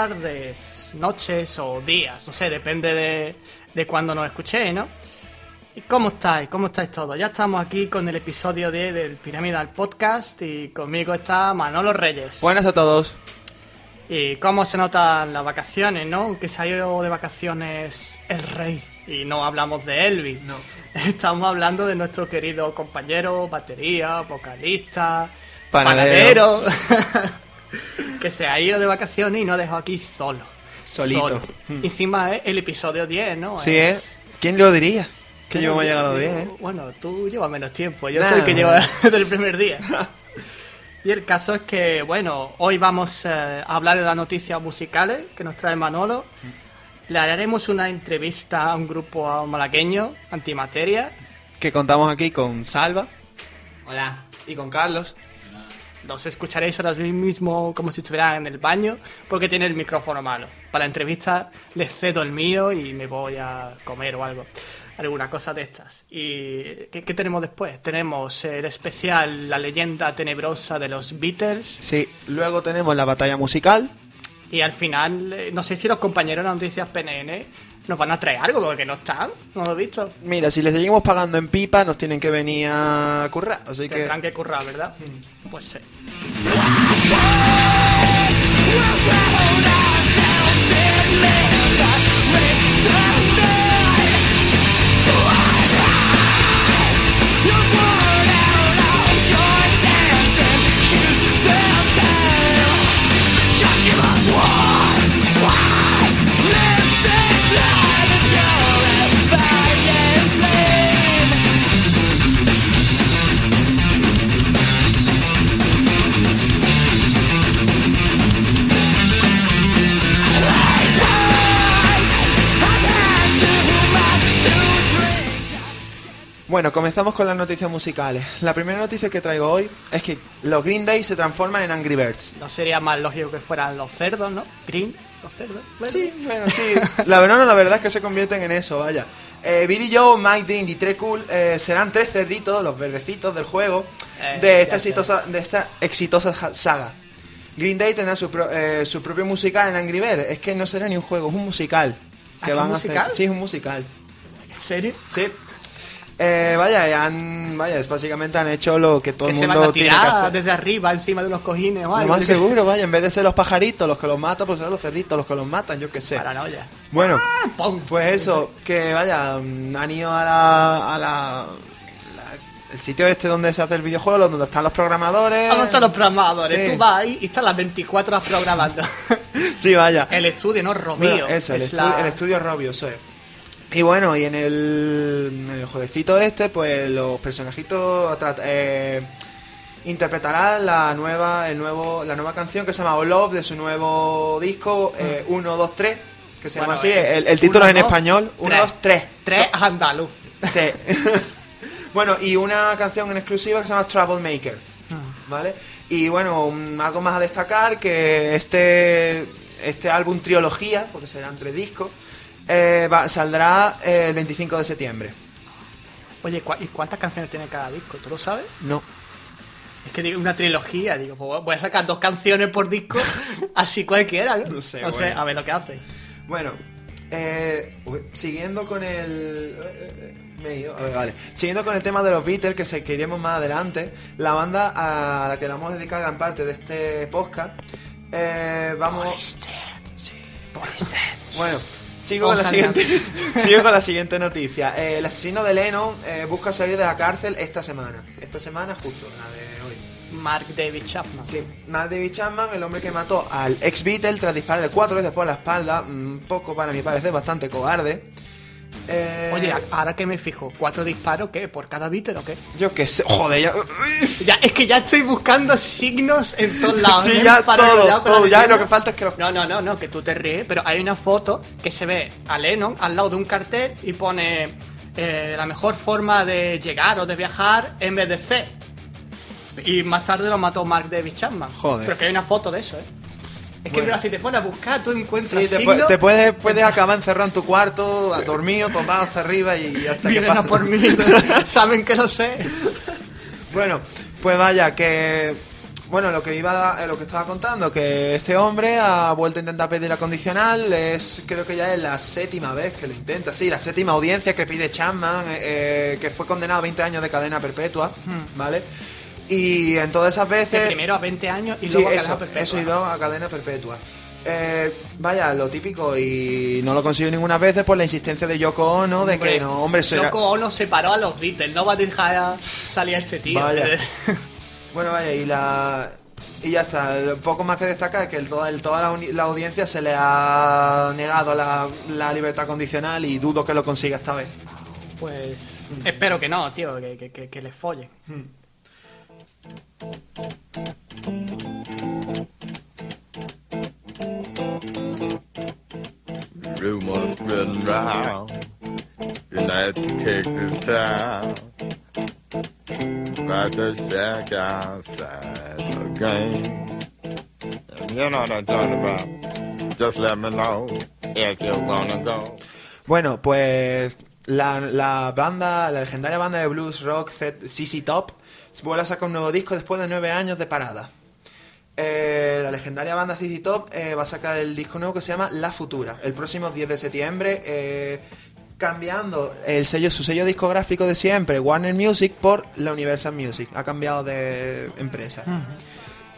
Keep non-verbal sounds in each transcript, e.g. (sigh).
Tardes, noches o días, no sé, depende de, de cuando nos escuchéis, ¿no? ¿Y cómo estáis? ¿Cómo estáis todos? Ya estamos aquí con el episodio 10 del Piramidal Podcast y conmigo está Manolo Reyes. Buenas a todos. ¿Y cómo se notan las vacaciones, no? Que se ha ido de vacaciones el rey y no hablamos de Elvis. No. (laughs) Estamos hablando de nuestro querido compañero, batería, vocalista, Panadero. panadero, (laughs) que se ha ido de vacaciones y nos dejó aquí solo. Solito. Solo. Hmm. Encima es el episodio 10, ¿no? Sí, Es- ¿eh? ¿Quién lo diría? Que yo hemos llegado bien, ¿eh? Bueno, tú llevas menos tiempo, yo Nah. soy el que lleva (laughs) desde el primer día. (laughs) Y el caso es que, bueno, hoy vamos eh, a hablar de las noticias musicales que nos trae Manolo. Le haremos una entrevista a un grupo malagueño, Antimateria. Que contamos aquí con Salva Hola. y con Carlos. Los escucharéis ahora mismo como si estuvieran en el baño, porque tiene el micrófono malo. Para la entrevista les cedo el mío y me voy a comer o algo. Alguna cosa de estas. ¿Y qué, qué tenemos después? Tenemos el especial La leyenda tenebrosa de los Beatles. Sí, luego tenemos la batalla musical. Y al final, eh, no sé si los compañeros de noticias PNN nos van a traer algo, porque no están. No lo he visto. Mira, si les seguimos pagando en pipa, nos tienen que venir a currar. Así que. Tendrán que currar, ¿verdad? Pues sí. Bueno, comenzamos con las noticias musicales. La primera noticia que traigo hoy es que los Green Day se transforman en Angry Birds. No sería más lógico que fueran los cerdos, ¿no? Green, los cerdos. Sí, bueno, sí. La verdad, no, la verdad es que se convierten en eso, vaya. Eh, Billy Joe, Mike Dean y Trey Cool eh, serán tres cerditos, los verdecitos del juego, Eh, de, esta exitosa, de esta exitosa saga. Green Day tendrá su, pro- eh, su propio musical en Angry Birds. Es que no será ni un juego, es un musical. ¿Ah, Que que van un a hacer. musical? Sí, es un musical. ¿En serio? Sí. Eh, vaya, han, vaya, es básicamente han hecho lo que todo que el se van mundo tiene que hacer. desde arriba, encima de los cojines o Lo más seguro, vaya, en vez de ser los pajaritos los que los matan, pues serán los cerditos los que los matan, yo qué sé. Paranoia. Bueno, ¡Pum! pues eso, que vaya, mm, han ido a la, a la, el sitio este donde se hace el videojuego, donde están los programadores. ¿Dónde están los programadores? Sí. Tú vas ahí y están las 24 horas programando. (laughs) Sí, vaya. el estudio, no. Bueno, eso, el, es estu- la- el estudio Robio, eso es. Y bueno, y en el, en el jueguecito este, pues los personajitos eh, interpretarán la nueva, el nuevo, la nueva canción que se llama All Love de su nuevo disco eh, 1, 2, 3, que se Bueno, llama así, es el, el título uno, es en dos, español, 1, tres. 2, 3. Tres andaluz. Sí. (laughs) bueno, y una canción en exclusiva que se llama Troublemaker. ¿Vale? Y bueno, un- algo más a destacar que este, este álbum trilogía, porque serán tres discos, eh, va- saldrá eh, el 25 de septiembre. Oye, ¿cu- ¿y cuántas canciones tiene cada disco? ¿Tú lo sabes? No. Es que digo una trilogía, digo, pues voy a sacar dos canciones por disco, (laughs) así cualquiera, ¿no? No sé, No sé, bueno. a ver lo que hace. Bueno, eh, siguiendo con el... eh, eh, me he ido, a ver, vale. Siguiendo con el tema de los Beatles, que se que iremos más adelante, la banda a la que le vamos a dedicar gran parte de este podcast, eh, vamos... Sí. Bueno, sigo con, la siguiente, (laughs) sigo con la siguiente noticia. Eh, el asesino de Lennon eh, busca salir de la cárcel esta semana. Esta semana justo, la de hoy. Mark David Chapman. Sí, Matt David Chapman, el hombre que mató al ex Beatle tras dispararle cuatro veces por la espalda, un poco para mi parecer bastante cobarde. Eh, Oye, ahora que me fijo, ¿cuatro disparos qué? ¿Por cada Beatle o qué? yo qué sé, joder, ya, Ya, es que ya estoy buscando signos en todos lados. Sí, ya todo, ya todo, lo que falta es que lo- No, no, no, no, que tú te ríes, pero hay una foto que se ve a Lennon al lado de un cartel y pone eh, la mejor forma de llegar o de viajar en vez de C. Y más tarde lo mató Mark David Chapman. Joder. Pero que hay una foto de eso, ¿eh? Es que Bueno. si te pones a buscar, tú encuentras Sí, te, signos. te puedes, puedes acabar encerrado en tu cuarto, dormido, tomado hasta arriba y hasta que Vienen a pase. por mí, (laughs) saben que lo sé. Bueno, pues vaya, que bueno, lo que iba, eh, lo que estaba contando, que este hombre ha vuelto a intentar pedir la condicional, es creo que ya es la séptima vez que lo intenta, sí, la séptima audiencia que pide Chapman, eh, eh, que fue condenado a 20 años de cadena perpetua, ¿vale? Y en todas esas De veces... primero a 20 años y Sí, luego a eso, cadena perpetua. eso y dos a cadena perpetua. Eh, vaya, lo típico, y no lo consiguió ninguna vez por la insistencia de Yoko Ono de Hombre, que no, hombre, era- Yoko Ono separó a los Beatles, no va a dejar salir a este tío. Vaya. (laughs) Bueno, vaya, y la. Y ya está, poco más que destacar que el, toda, el- toda la, la audiencia se le ha negado la, la libertad condicional y dudo que lo consiga esta vez. Pues espero que no, tío, que, que, que, que les follen. Rumors spreading round. United Texas town. About to shack outside And you know what I'm talking about. Just let me know if you wanna go. Bueno, pues la, la banda, la legendaria banda de blues rock CC Top vuelve a sacar un nuevo disco después de nueve años de parada. Eh, la legendaria banda CC Top eh, va a sacar el disco nuevo que se llama La Futura el próximo 10 de septiembre, eh, cambiando el sello, su sello discográfico de siempre, Warner Music, por la Universal Music. Ha cambiado de empresa.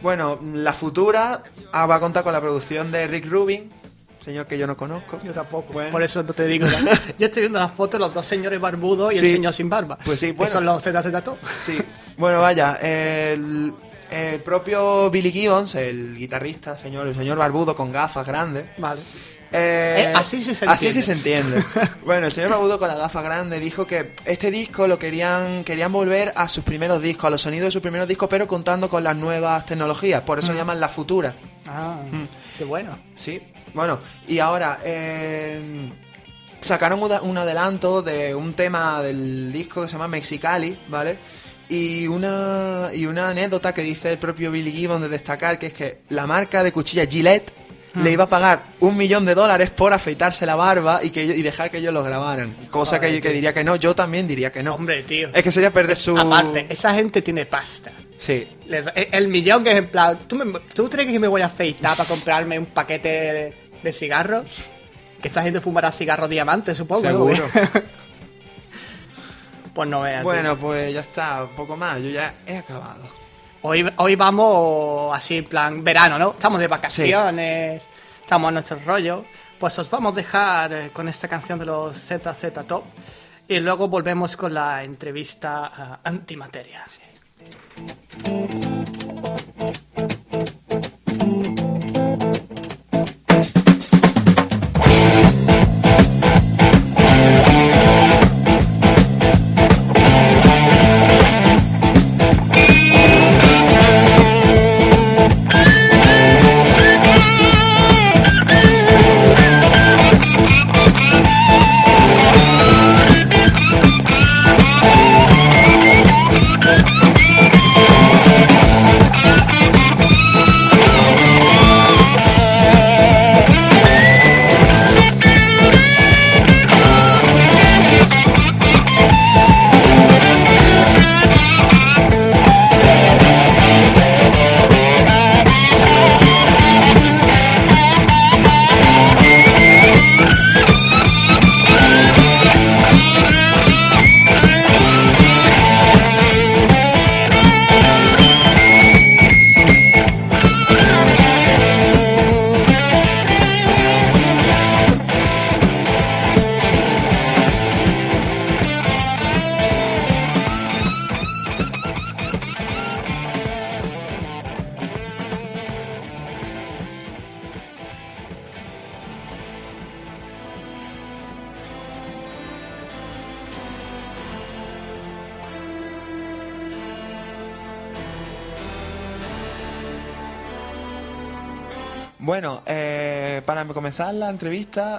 Bueno, La Futura ah, va a contar con la producción de Rick Rubin, señor que yo no conozco. Yo tampoco, Bueno. por eso no te digo nada. Yo estoy viendo las fotos de los dos señores barbudos y Sí. el señor sin barba. Pues sí, Que bueno. son los ZZ Top. Sí, bueno, vaya, el, el propio Billy Gibbons, el guitarrista, señor, el señor barbudo con gafas grandes. Vale. eh, Eh, así sí se Así entiende. sí se entiende. (laughs) bueno, el señor barbudo con la gafa grande dijo que este disco lo querían querían volver a sus primeros discos, a los sonidos de sus primeros discos, pero contando con las nuevas tecnologías. Por eso Mm. lo llaman la futura. Ah, qué bueno. Sí, bueno, y ahora eh, sacaron un, adelanto de un tema del disco que se llama Mexicali, ¿vale? Y una, y una anécdota que dice el propio Billy Gibbons de destacar, que es que la marca de cuchilla Gillette le iba a pagar un millón de dólares por afeitarse la barba y que y dejar que ellos lo grabaran. Cosa que, Joder, que diría que no, yo también diría que no. Hombre, tío. Es que sería perder su... Aparte, esa gente tiene pasta. Sí. El millón que es en plan. ¿tú, me- ¿Tú crees que me voy a afeitar para comprarme un paquete de, de cigarros? Que esta gente fumará cigarros diamantes, supongo. ¿no? Seguro. pues no veas. tío. Bueno, pues ya está, un poco más, yo ya he acabado. Hoy, hoy vamos así en plan verano, ¿no? Estamos de vacaciones, estamos en nuestro rollo. Pues os vamos a dejar eh, con esta canción de los ZZ Top y luego volvemos con la entrevista a Antimateria. Bueno,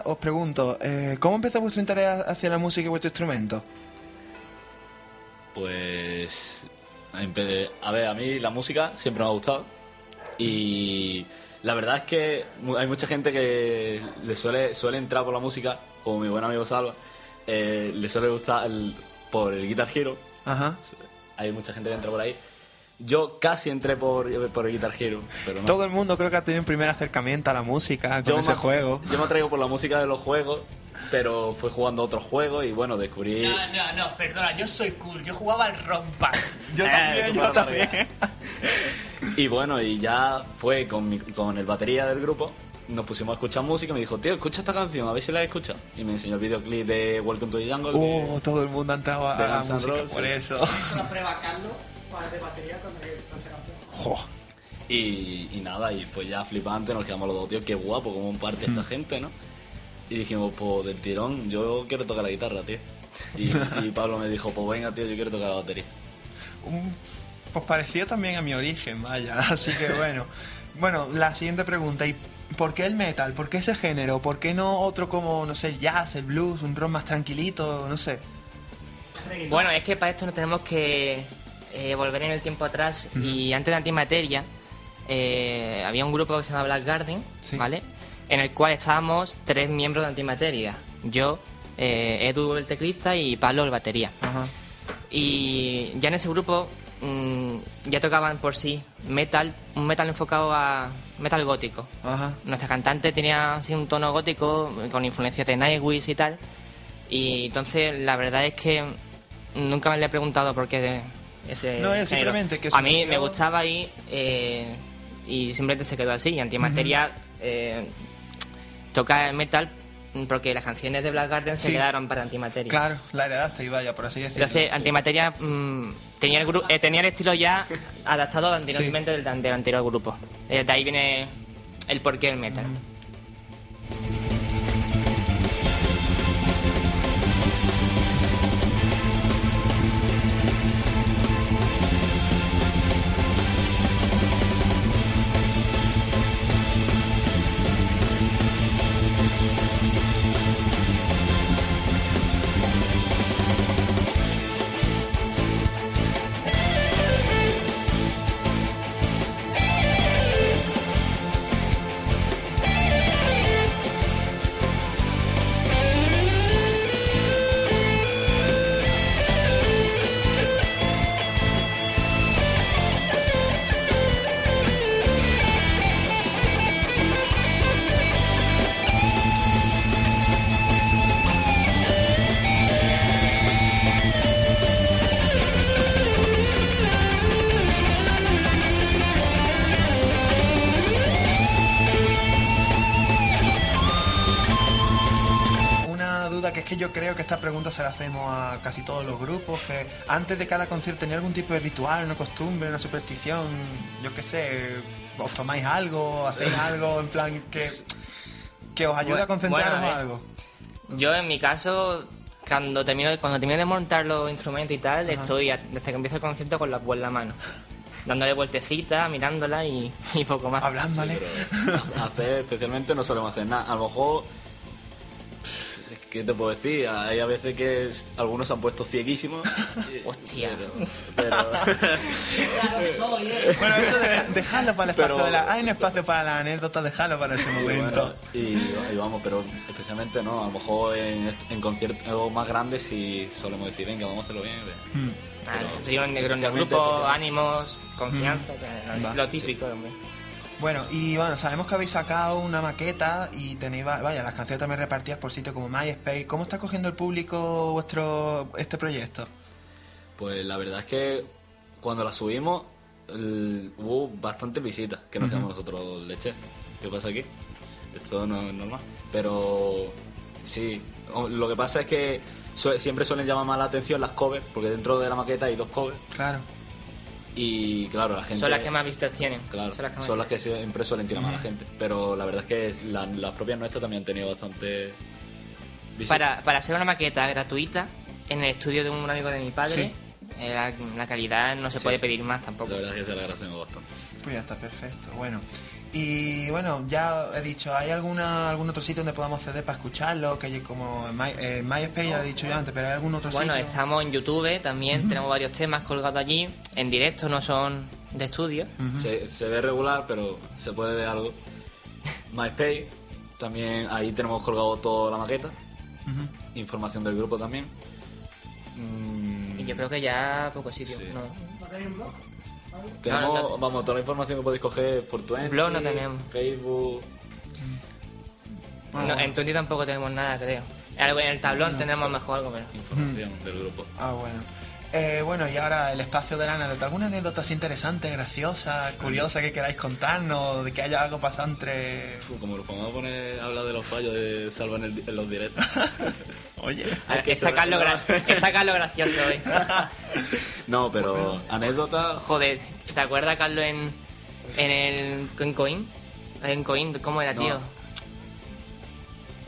os pregunto, eh, ¿cómo empezó vuestro interés hacia la música y vuestro instrumento? Pues. A ver, a mí la música siempre me ha gustado. Y la verdad es que hay mucha gente que le suele, suele entrar por la música, como mi buen amigo Salva, eh, le suele gustar el- por el Guitar Hero. Ajá. Hay mucha gente que entra por ahí. Yo casi entré por, por Guitar Hero, pero no. Todo el mundo creo que ha tenido un primer acercamiento a la música con yo ese me- juego. Yo me atraigo por la música de los juegos, pero fui jugando a otros juegos y bueno, descubrí... No, no, no, perdona, yo soy cool. Yo jugaba al rock band. (laughs) Yo Eh, también, tú yo también. (laughs) Y bueno, y ya fue con, mi- con el batería del grupo, nos pusimos a escuchar música y me dijo, tío, escucha esta canción, a ver si la has escuchado. Y me enseñó el videoclip de Welcome to the Jungle. Oh, todo el mundo ha entrado a, la música Roses, por sí. eso. Una prueba Carlos de. Jo. Y, y nada, y fue ya flipante, nos quedamos los dos, tío, qué guapo, cómo parte Hmm. esta gente, ¿no? Y dijimos, pues del tirón, yo quiero tocar la guitarra, tío. Y, (laughs) y Pablo me dijo, pues venga, tío, yo quiero tocar la batería. Un- pues parecía también a mi origen, vaya. (laughs) Así que bueno. Bueno, la siguiente pregunta. ¿Y por qué el metal? ¿Por qué ese género? ¿Por qué no otro como, no sé, jazz, el blues, un rock más tranquilito? No sé. Bueno, es que para esto nos tenemos que eh, volver en el tiempo atrás y antes de Antimateria eh, había un grupo que se llama Black Garden, Sí. ¿vale? En el cual estábamos tres miembros de Antimateria. Yo, eh, Edu el teclista y Pablo el batería. Y ya en ese grupo mm, ya tocaban por sí metal, un metal enfocado a metal gótico. Nuestra cantante tenía así un tono gótico con influencias de Nightwish y tal. Y entonces la verdad es que nunca me le he preguntado por qué ese. No, es género. simplemente que A mí me gustaba y, eh, y simplemente se quedó así. Y Antimateria eh, toca metal porque las canciones de Black Garden se Sí. quedaron para Antimateria. Claro, la heredaste y vaya, por así decirlo. Entonces, Antimateria mm, tenía, el eh, tenía el estilo ya (laughs) adaptado anteriormente del, del anterior grupo. De ahí viene el porqué del metal. Que yo creo que esta pregunta se la hacemos a casi todos los grupos, que antes de cada concierto tenía algún tipo de ritual, una costumbre, una superstición, yo qué sé, os tomáis algo, hacéis (laughs) algo en plan que, que os ayude a concentraros bueno, a algo. Yo, en mi caso, cuando termino, cuando termino de montar los instrumentos y tal, estoy desde que empieza el concierto con la cuerda en la mano. Dándole vueltecita, mirándola y, y poco más. Hablándole. Ha- hacer especialmente no solemos hacer nada. A lo mejor. ¿Qué te puedo decir? Hay a veces que s- algunos se han puesto cieguísimos. (laughs) Hostia. Pero. pero- (laughs) Bueno, eso de- dejadlo para el espacio Pero- de la... Hay un espacio para la anécdota, dejadlo para ese y, momento. bueno, y- y vamos, pero especialmente no. A lo mejor en, en conciertos más grandes sí solemos decir, venga, vamos a hacerlo bien. Hmm. Ah, pero reunión de, reunión de especialmente- grupo, ánimos, confianza, que- Va, lo típico, hombre. Bueno, y bueno, sabemos que habéis sacado una maqueta y tenéis, va- vaya, las canciones también repartidas por sitios como MySpace. ¿Cómo está cogiendo el público vuestro este proyecto? Pues la verdad es que cuando la subimos el- hubo bastantes visitas que nos quedamos nosotros leche. ¿Qué pasa aquí? Esto no es normal. Pero sí, lo que pasa es que siempre suelen llamar más la atención las covers, porque dentro de la maqueta hay dos covers. Claro. Y claro, la gente. Son las que más vistas tienen. Claro, Son las que más son las que siempre suelen tirar más a la gente. Pero la verdad es que la- las propias nuestras también han tenido bastante. Para, para hacer una maqueta gratuita en el estudio de un amigo de mi padre, eh, la, la calidad no se Sí. puede pedir más tampoco. La verdad es que se la agradecemos bastante. Pues ya está perfecto. Bueno. Y bueno, ya he dicho, ¿hay alguna algún otro sitio donde podamos acceder para escucharlo? Que como en, My, en MySpace ya he dicho yo antes, pero ¿hay algún otro Bueno, sitio? estamos en YouTube también, tenemos varios temas colgados allí, en directo, no son de estudio. se, se ve regular, pero se puede ver algo. MySpace, también ahí tenemos colgado toda la maqueta. Información del grupo también. Mm, Y yo creo que ya pocos sitios. Sí. ¿no? ¿No tenéis un blog? Tenemos, No, no, vamos, toda la información que podéis coger por Twitter, Blog no tenemos. Facebook. No, en Twenty tampoco tenemos nada, creo. Algo En el tablón tenemos mejor algo, pero... Información del grupo. Ah, bueno. Eh, bueno, y ahora el espacio de la anécdota. ¿Alguna anécdota así interesante, graciosa, curiosa que queráis contarnos? De que haya algo pasado entre... Como nos pongamos a poner a hablar de los fallos de Salva en, el- en los directos. (laughs) Oye. Ver, que Carlos gra- gracioso hoy. (laughs) no, pero anécdota. Joder, ¿te acuerdas, Carlos, en, en el en Coin? En Coin, ¿cómo era, No. tío?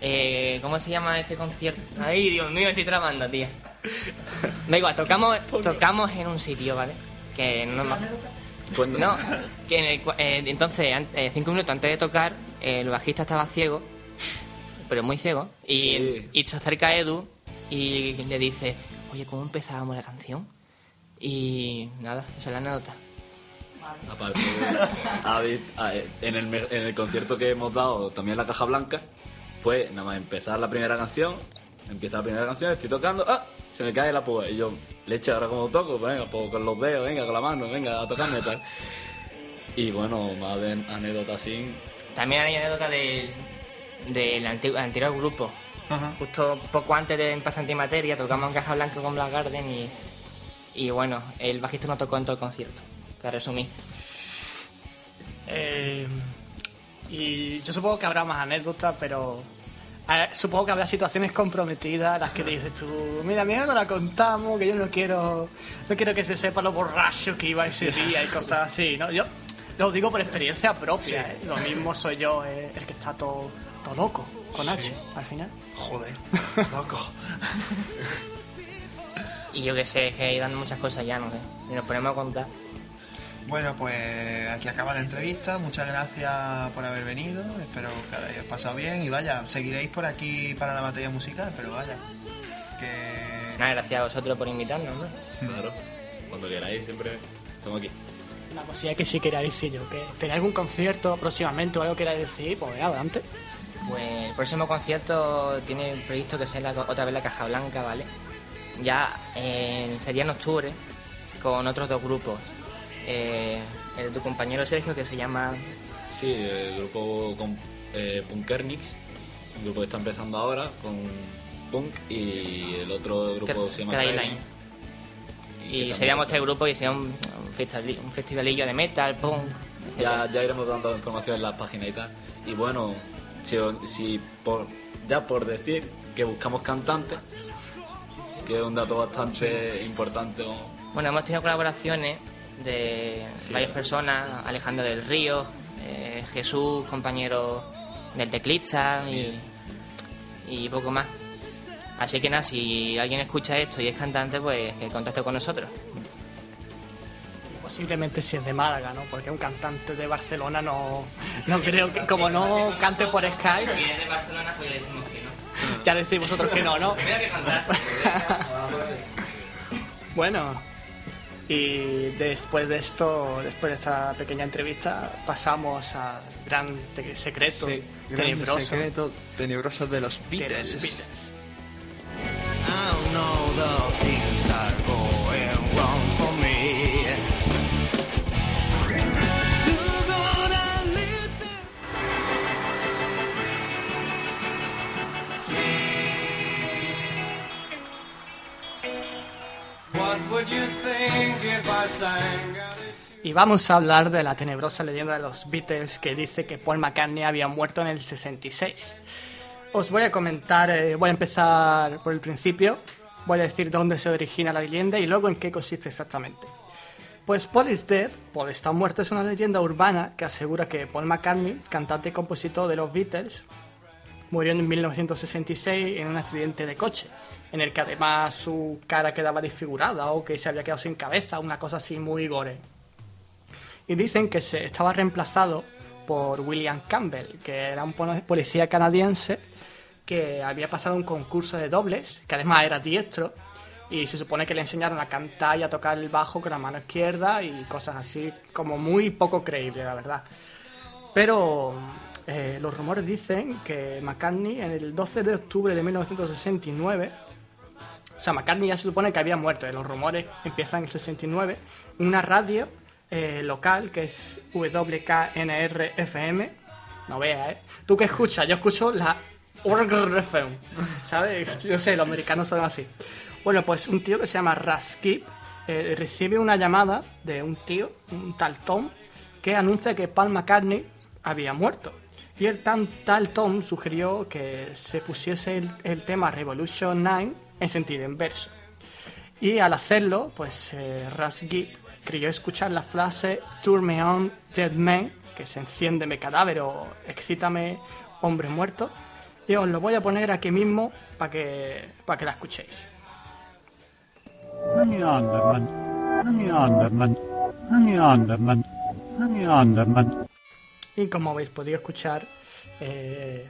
Eh, ¿Cómo se llama este concierto? Ay, Dios mío, estoy tramando, tío. Da igual, tocamos, tocamos en un sitio, ¿vale? Que no me... cuenta- No, que en el cua- eh, entonces, eh, cinco minutos antes de tocar, eh, el bajista estaba ciego, pero muy ciego, y, Sí. y se acerca a Edu y le dice, oye, ¿cómo empezábamos la canción? Y nada, esa es la anécdota. Aparte, ha vi- a- en, el, en el concierto que hemos dado, también en la Caja Blanca, fue nada más empezar la primera canción. Empieza la primera canción, estoy tocando, ¡ah! Se me cae la púa. Y yo, leche, ahora como toco, Pues venga, pues con los dedos, venga, con la mano, venga, a tocarme tal. Y bueno, más de anécdotas así. También hay anécdota del, del antiguo, anterior grupo. Ajá. Justo poco antes de empezar Antimateria, tocamos en Caja Blanca con Black Garden y, y bueno, el bajista no tocó en todo el concierto. Te resumí. Eh, y yo supongo que habrá más anécdotas, pero eh, supongo que habrá situaciones comprometidas las que dices tú, mira, mira, no la contamos, que yo no quiero, no quiero que se sepa lo borracho que iba ese día y cosas así, ¿no? Yo lo digo por experiencia propia, ¿eh? Lo mismo soy yo, eh, el que está todo, todo loco, con H, al final. Joder, (laughs) loco. Y yo que sé, que dan muchas cosas ya, no sé. Y nos ponemos a contar. Bueno, pues aquí acaba la entrevista. Muchas gracias por haber venido. Espero que hayáis pasado bien. Y vaya, seguiréis por aquí para la materia musical, pero vaya. Que. Nada, gracias a vosotros por invitarnos, hombre. Claro, cuando queráis, siempre estamos aquí. Una cosilla que sí quería decir yo, que tenéis algún concierto próximamente o algo que queráis decir, pues adelante. Pues el próximo concierto tiene previsto que sea la- otra vez la Caja Blanca, ¿vale? Ya eh, sería en octubre con otros dos grupos. Eh, el de tu compañero Sergio que se llama Sí, el grupo con, eh, Punkernix, un grupo que está empezando ahora con Punk y el otro grupo se llama Cryline. Y que seríamos este grupo y sería un, un, festivali- un festivalillo de metal, punk. Ya, ya iremos dando información en las páginas y tal. Y bueno, si, si por, ya por decir que buscamos cantantes, que es un dato bastante importante. ¿no? Bueno, hemos tenido colaboraciones de Sí. varias personas, Alejandro del Río, eh, Jesús, compañero del teclista y, y poco más. Así que nada, si alguien escucha esto y es cantante, pues que contacte con nosotros. Posiblemente si es de Málaga, ¿no? Porque un cantante de Barcelona no, no creo que, como no cante por Skype, Si es de Barcelona, pues le decimos que no. ya decís vosotros que no, ¿no? Primero que cantar. (laughs) Bueno, y después de esto, después de esta pequeña entrevista, pasamos al gran te- secreto Sí, tenebroso secreto tenebroso de los de los Beatles. Beatles. I know the Y vamos a hablar de la tenebrosa leyenda de los Beatles que dice que Paul McCartney había muerto en el 66. Os voy a comentar, eh, voy a empezar por el principio, voy a decir dónde se origina la leyenda y luego en qué consiste exactamente. Pues Paul is Dead, Paul está muerto, es una leyenda urbana que asegura que Paul McCartney, cantante y compositor de los Beatles, murió en 1966 en un accidente de coche, en el que además su cara quedaba desfigurada o que se había quedado sin cabeza, una cosa así muy gore. Y dicen que se estaba reemplazado por William Campbell, que era un policía canadiense que había pasado un concurso de dobles, que además era diestro, y se supone que le enseñaron a cantar y a tocar el bajo con la mano izquierda y cosas así, como muy poco creíble, la verdad. Pero eh, los rumores dicen que McCartney en el 12 de octubre de 1969, o sea, McCartney ya se supone que había muerto, los rumores empiezan en el 69, en una radio eh, local, que es WKNR-FM. No veas, ¿eh? ¿Tú qué escuchas? Yo escucho la FM, ¿sabes? Yo sé, los americanos son así. Bueno, pues un tío que se llama Raskip eh, recibe una llamada de un tío, un tal Tom, que anuncia que Paul McCartney había muerto. Y el tan, tal Tom sugirió que se pusiese el, el tema Revolution 9 en sentido inverso. Y al hacerlo, pues eh, Ras Gibb creyó escuchar la frase Turn me on, dead man, que se enciéndeme cadáver o excítame, hombre muerto. Y os lo voy a poner aquí mismo para que, para que la escuchéis. Y como habéis podido escuchar, eh,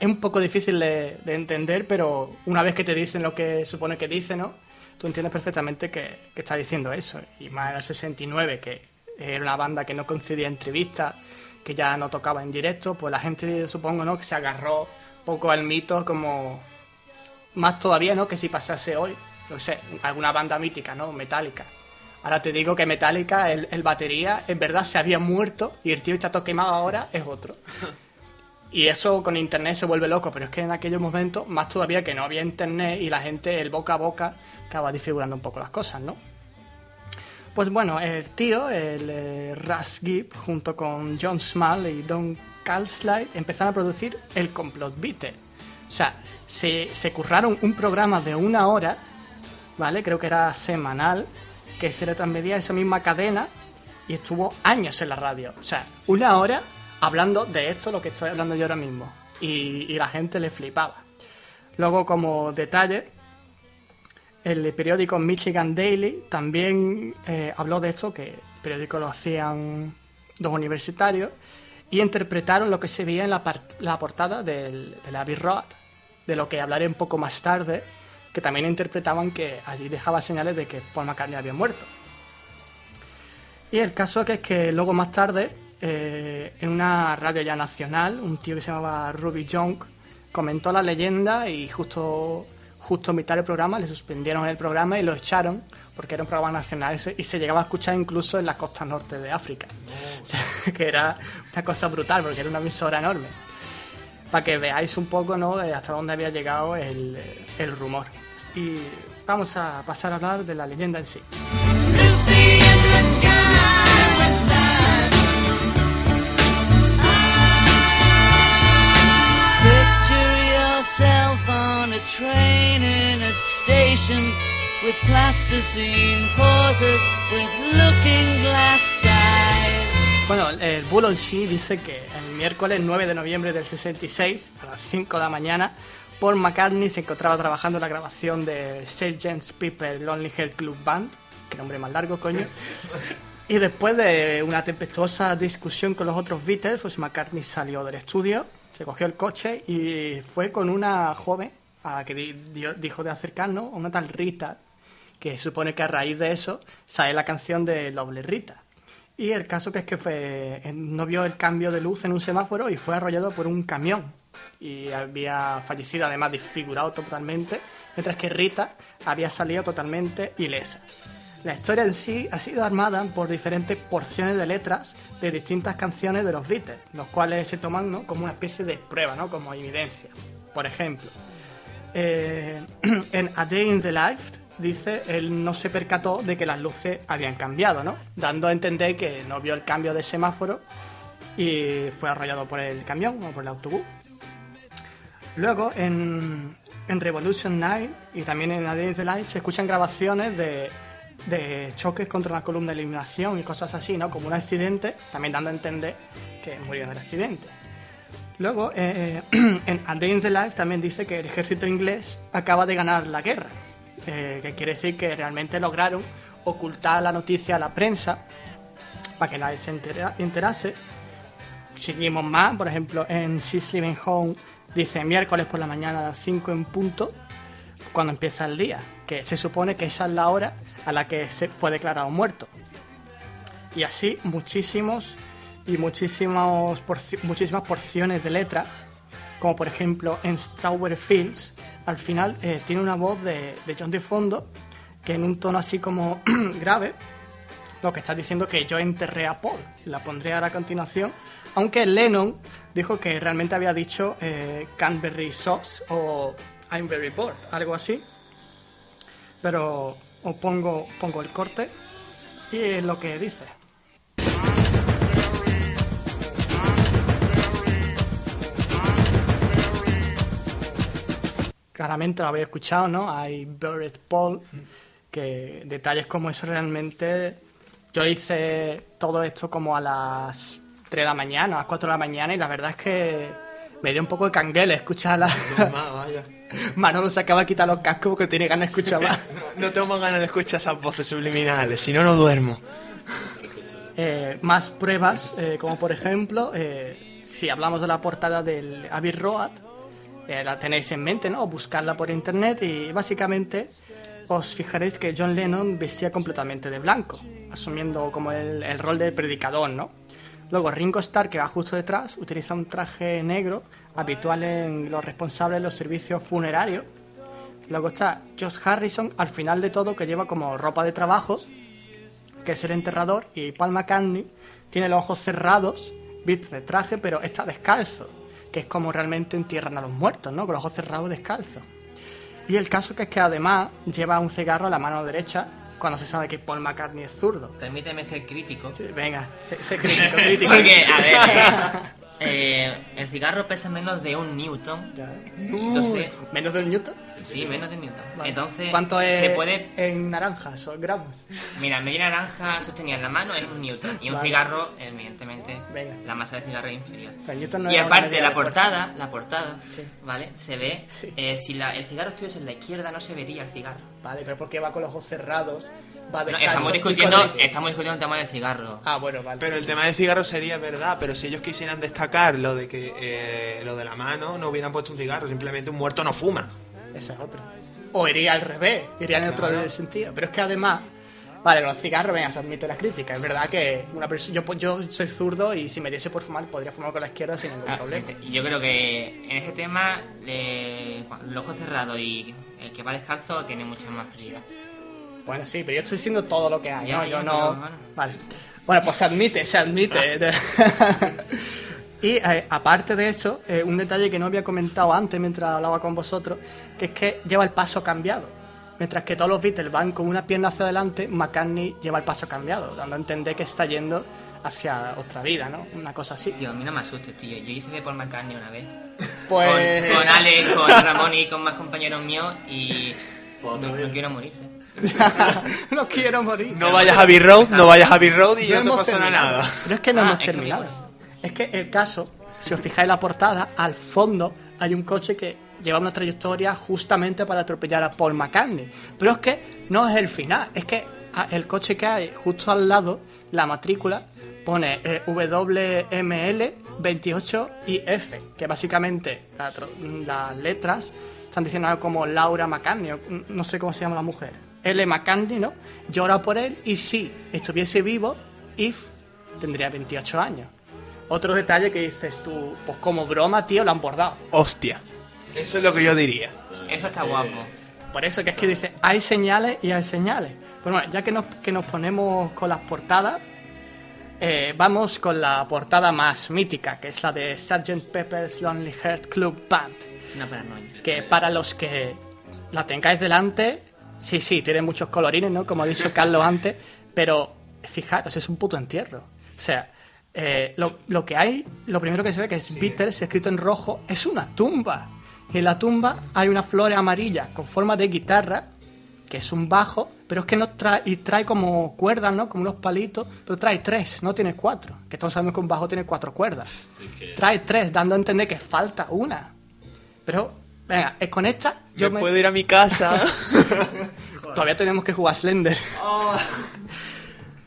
es un poco difícil de, de entender, pero una vez que te dicen lo que supone que dice, ¿no? Tú entiendes perfectamente que, está diciendo eso. Y más en el 69, que era una banda que no concedía entrevistas, que ya no tocaba en directo, pues la gente, supongo, ¿no? Que se agarró un poco al mito como... Más todavía, ¿no? Que si pasase hoy, no sé, alguna banda mítica, ¿no? Metallica. Ahora te digo que Metallica, el, el batería, en verdad se había muerto y el tío que está todo quemado ahora es otro. (laughs) Y eso con internet se vuelve loco, pero es que en aquellos momentos, más todavía que no había internet y la gente, el boca a boca, acaba disfigurando un poco las cosas, ¿no? Pues bueno, el tío, el eh, Gibb, junto con John Small y Don Carlslide, empezaron a producir el Complot Beatle. O sea, se, se curraron un programa de una hora, ¿vale? Creo que era semanal, que se le transmitía a esa misma cadena y estuvo años en la radio. O sea, una hora hablando de esto, lo que estoy hablando yo ahora mismo. Y, y la gente le flipaba. Luego, como detalle, el periódico Michigan Daily también eh, habló de esto, que el periódico lo hacían dos universitarios, y interpretaron lo que se veía en la, la portada del, del Abbey Road, de lo que hablaré un poco más tarde, que también interpretaban que allí dejaba señales de que Paul McCartney había muerto. Y el caso que es que luego más tarde, eh, en una radio ya nacional, un tío que se llamaba Ruby Young comentó la leyenda y justo, justo en mitad del programa le suspendieron el programa y lo echaron porque era un programa nacional y se, llegaba a escuchar incluso en la costa norte de África. (laughs) Que era una cosa brutal porque era una emisora enorme. Para que veáis un poco ¿no? hasta dónde había llegado el, el rumor. Y vamos a pasar a hablar de la leyenda en sí. Train in a station with plasticine pauses with looking glass ties. Bueno, el Bull dice que el miércoles 9 de noviembre del 66, a las 5 de la mañana, Paul McCartney se encontraba trabajando en la grabación de Sgt. Pepper Lonely Heart Club Band, que nombre más largo, coño. Y después de una tempestuosa discusión con los otros Beatles, pues McCartney salió del estudio, se cogió el coche y fue con una joven que dijo de acercarnos, una tal Rita, que supone que a raíz de eso sale la canción de Lovely Rita. Y el caso que es que eh, no vio el cambio de luz en un semáforo y fue arrollado por un camión. Y había fallecido, además desfigurado totalmente, mientras que Rita había salido totalmente ilesa. La historia en sí ha sido armada por diferentes porciones de letras de distintas canciones de los Beatles, los cuales se toman ¿no? como una especie de prueba, ¿no? como evidencia. Por ejemplo, eh, (clears throat) en A Day in the Life dice él no se percató de que las luces habían cambiado, ¿no? Dando a entender que no vio el cambio de semáforo y fue arrollado por el camión o por el autobús. Luego en, Revolution 9 y también en A Day in the Life se escuchan grabaciones de, de choques contra una columna de iluminación y cosas así, ¿no? Como un accidente, también dando a entender que murió en el accidente. Luego, eh, (clears throat) en A Day in the Life también dice que el ejército inglés acaba de ganar la guerra, eh, que quiere decir que realmente lograron ocultar la noticia a la prensa para que nadie se entera- enterase. Seguimos más, por ejemplo, en She's Living Home dice miércoles por la mañana a las 5 en punto, cuando empieza el día, que se supone que esa es la hora a la que se fue declarado muerto. Y así muchísimos y muchísimas porciones de letra, como por ejemplo en Strawberry Fields, al final eh, tiene una voz de, de John de fondo que en un tono así como (clears throat) grave lo que está diciendo que yo enterré a Paul. La pondré ahora a continuación. Aunque Lennon dijo que realmente había dicho eh, Canberry Sauce o I'm very bored, algo así. Pero os pongo, pongo el corte y es lo que dice. Claramente lo habéis escuchado, ¿no? Hay Buried Paul, que detalles como eso realmente... Yo hice todo esto como a las 3 de la mañana, a las 4 de la mañana, y la verdad es que me dio un poco de canguele escucharla. Más, vaya. (laughs) Manolo se acaba de quitar los cascos porque tiene ganas de escuchar más. (laughs) No tengo ganas de escuchar esas voces subliminales, si no, no duermo. Eh, más pruebas, eh, como por ejemplo, eh, si hablamos de la portada del Abbey Road, eh, la tenéis en mente, ¿no? Buscarla por internet y básicamente os fijaréis que John Lennon vestía completamente de blanco, asumiendo como el, el rol de predicador, ¿no? Luego Ringo Starr, que va justo detrás, utiliza un traje negro habitual en los responsables de los servicios funerarios. Luego está Josh Harrison, al final de todo, que lleva como ropa de trabajo, que es el enterrador, y Paul McCartney tiene los ojos cerrados, viste de traje, pero está descalzo, que es como realmente entierran a los muertos, ¿no? Con los ojos cerrados descalzos. Y el caso que es que además lleva un cigarro a la mano derecha cuando se sabe que Paul McCartney es zurdo. Permíteme ser crítico. Sí, venga, sé (laughs) crítico, crítico. Porque, a ver, (laughs) eh, el cigarro pesa menos de un newton. Ya. Entonces, ¿Menos de un newton? sí, menos de un newton. Vale. Entonces, ¿Cuánto es se puede. en naranjas o en gramos? Mira, media naranja sostenida en la mano es un newton. Y un Vale. cigarro, evidentemente, Venga. la masa del cigarro es inferior. No y aparte, la portada, la portada, Sí. ¿vale? Se ve, Sí. eh, si la- el cigarro estuviese en la izquierda, no se vería el cigarro. Vale, pero porque va con los ojos cerrados, va No, descalzo estamos discutiendo, estamos discutiendo el tema del cigarro. Ah, bueno, vale. Pero el tema del cigarro sería verdad, pero si ellos quisieran destacar lo de que eh, lo de la mano, no hubieran puesto un cigarro, simplemente un muerto no fuma. Esa es otra. O iría al revés, iría en otro sentido. Pero es que además, vale, los cigarros, venga, se admite la crítica. Es verdad que una yo, yo soy zurdo y si me diese por fumar, podría fumar con la izquierda sin ningún Ah, problema. sí. Yo creo que en ese tema el ojo cerrado y el que va descalzo tiene mucha más prioridad. Bueno, sí, pero yo estoy diciendo todo lo que hay, Ya, ¿no? ya, Yo no... bueno. Vale. Bueno, pues se admite, se admite. (laughs) y eh, aparte de eso, eh, un detalle que no había comentado antes mientras hablaba con vosotros, que es que lleva el paso cambiado. Mientras que todos los Beatles van con una pierna hacia adelante, McCartney lleva el paso cambiado, dando a entender que está yendo hacia otra vida, ¿no? Una cosa así. Tío, a mí no me asustes, tío. Yo hice de Paul McCartney una vez. Pues... Con, con Alex, con Ramón y con más compañeros míos y no, no quiero morir, ¿sí? (laughs) no quiero morir. No vayas a Abbey Road, no vayas a Abbey Road y No ya no te pasará nada. Pero es que no Ah, hemos es que terminado. Es que el caso, si os fijáis en la portada, al fondo hay un coche que lleva una trayectoria justamente para atropellar a Paul McCartney. Pero es que no es el final, es que ah, el coche que hay justo al lado, la matrícula, pone WML 28 y F, que básicamente las letras están diciendo como Laura McCartney, no sé cómo se llama la mujer. L. McCartney, ¿no? Llora por él y si estuviese vivo, If tendría 28 años. Otro detalle que dices tú, pues como broma, tío, lo han bordado. Hostia. Eso es lo que yo diría. Eso está guapo. Por eso que es que dice, hay señales y hay señales. Pues bueno, ya que nos, que nos ponemos con las portadas, eh, vamos con la portada más mítica, que es la de Sgt. Pepper's Lonely Heart Club Band. Una paranoia. Que para los que la tengáis delante, sí, sí, tiene muchos colorines, ¿no? Como ha dicho Carlos antes, pero fijaros, es un puto entierro. O sea, eh, lo, lo que hay, lo primero que se ve que es Beatles escrito en rojo, es una tumba. En la tumba hay una flor amarilla con forma de guitarra, que es un bajo, pero es que no trae, y trae como cuerdas, ¿no? Como unos palitos, pero trae tres, no tiene cuatro. Que todos sabemos que un bajo tiene cuatro cuerdas. Trae tres, dando a entender que falta una. Pero, venga, es con esta, yo Yo me... puedo ir a mi casa. (laughs) (laughs) Todavía tenemos que jugar Slender.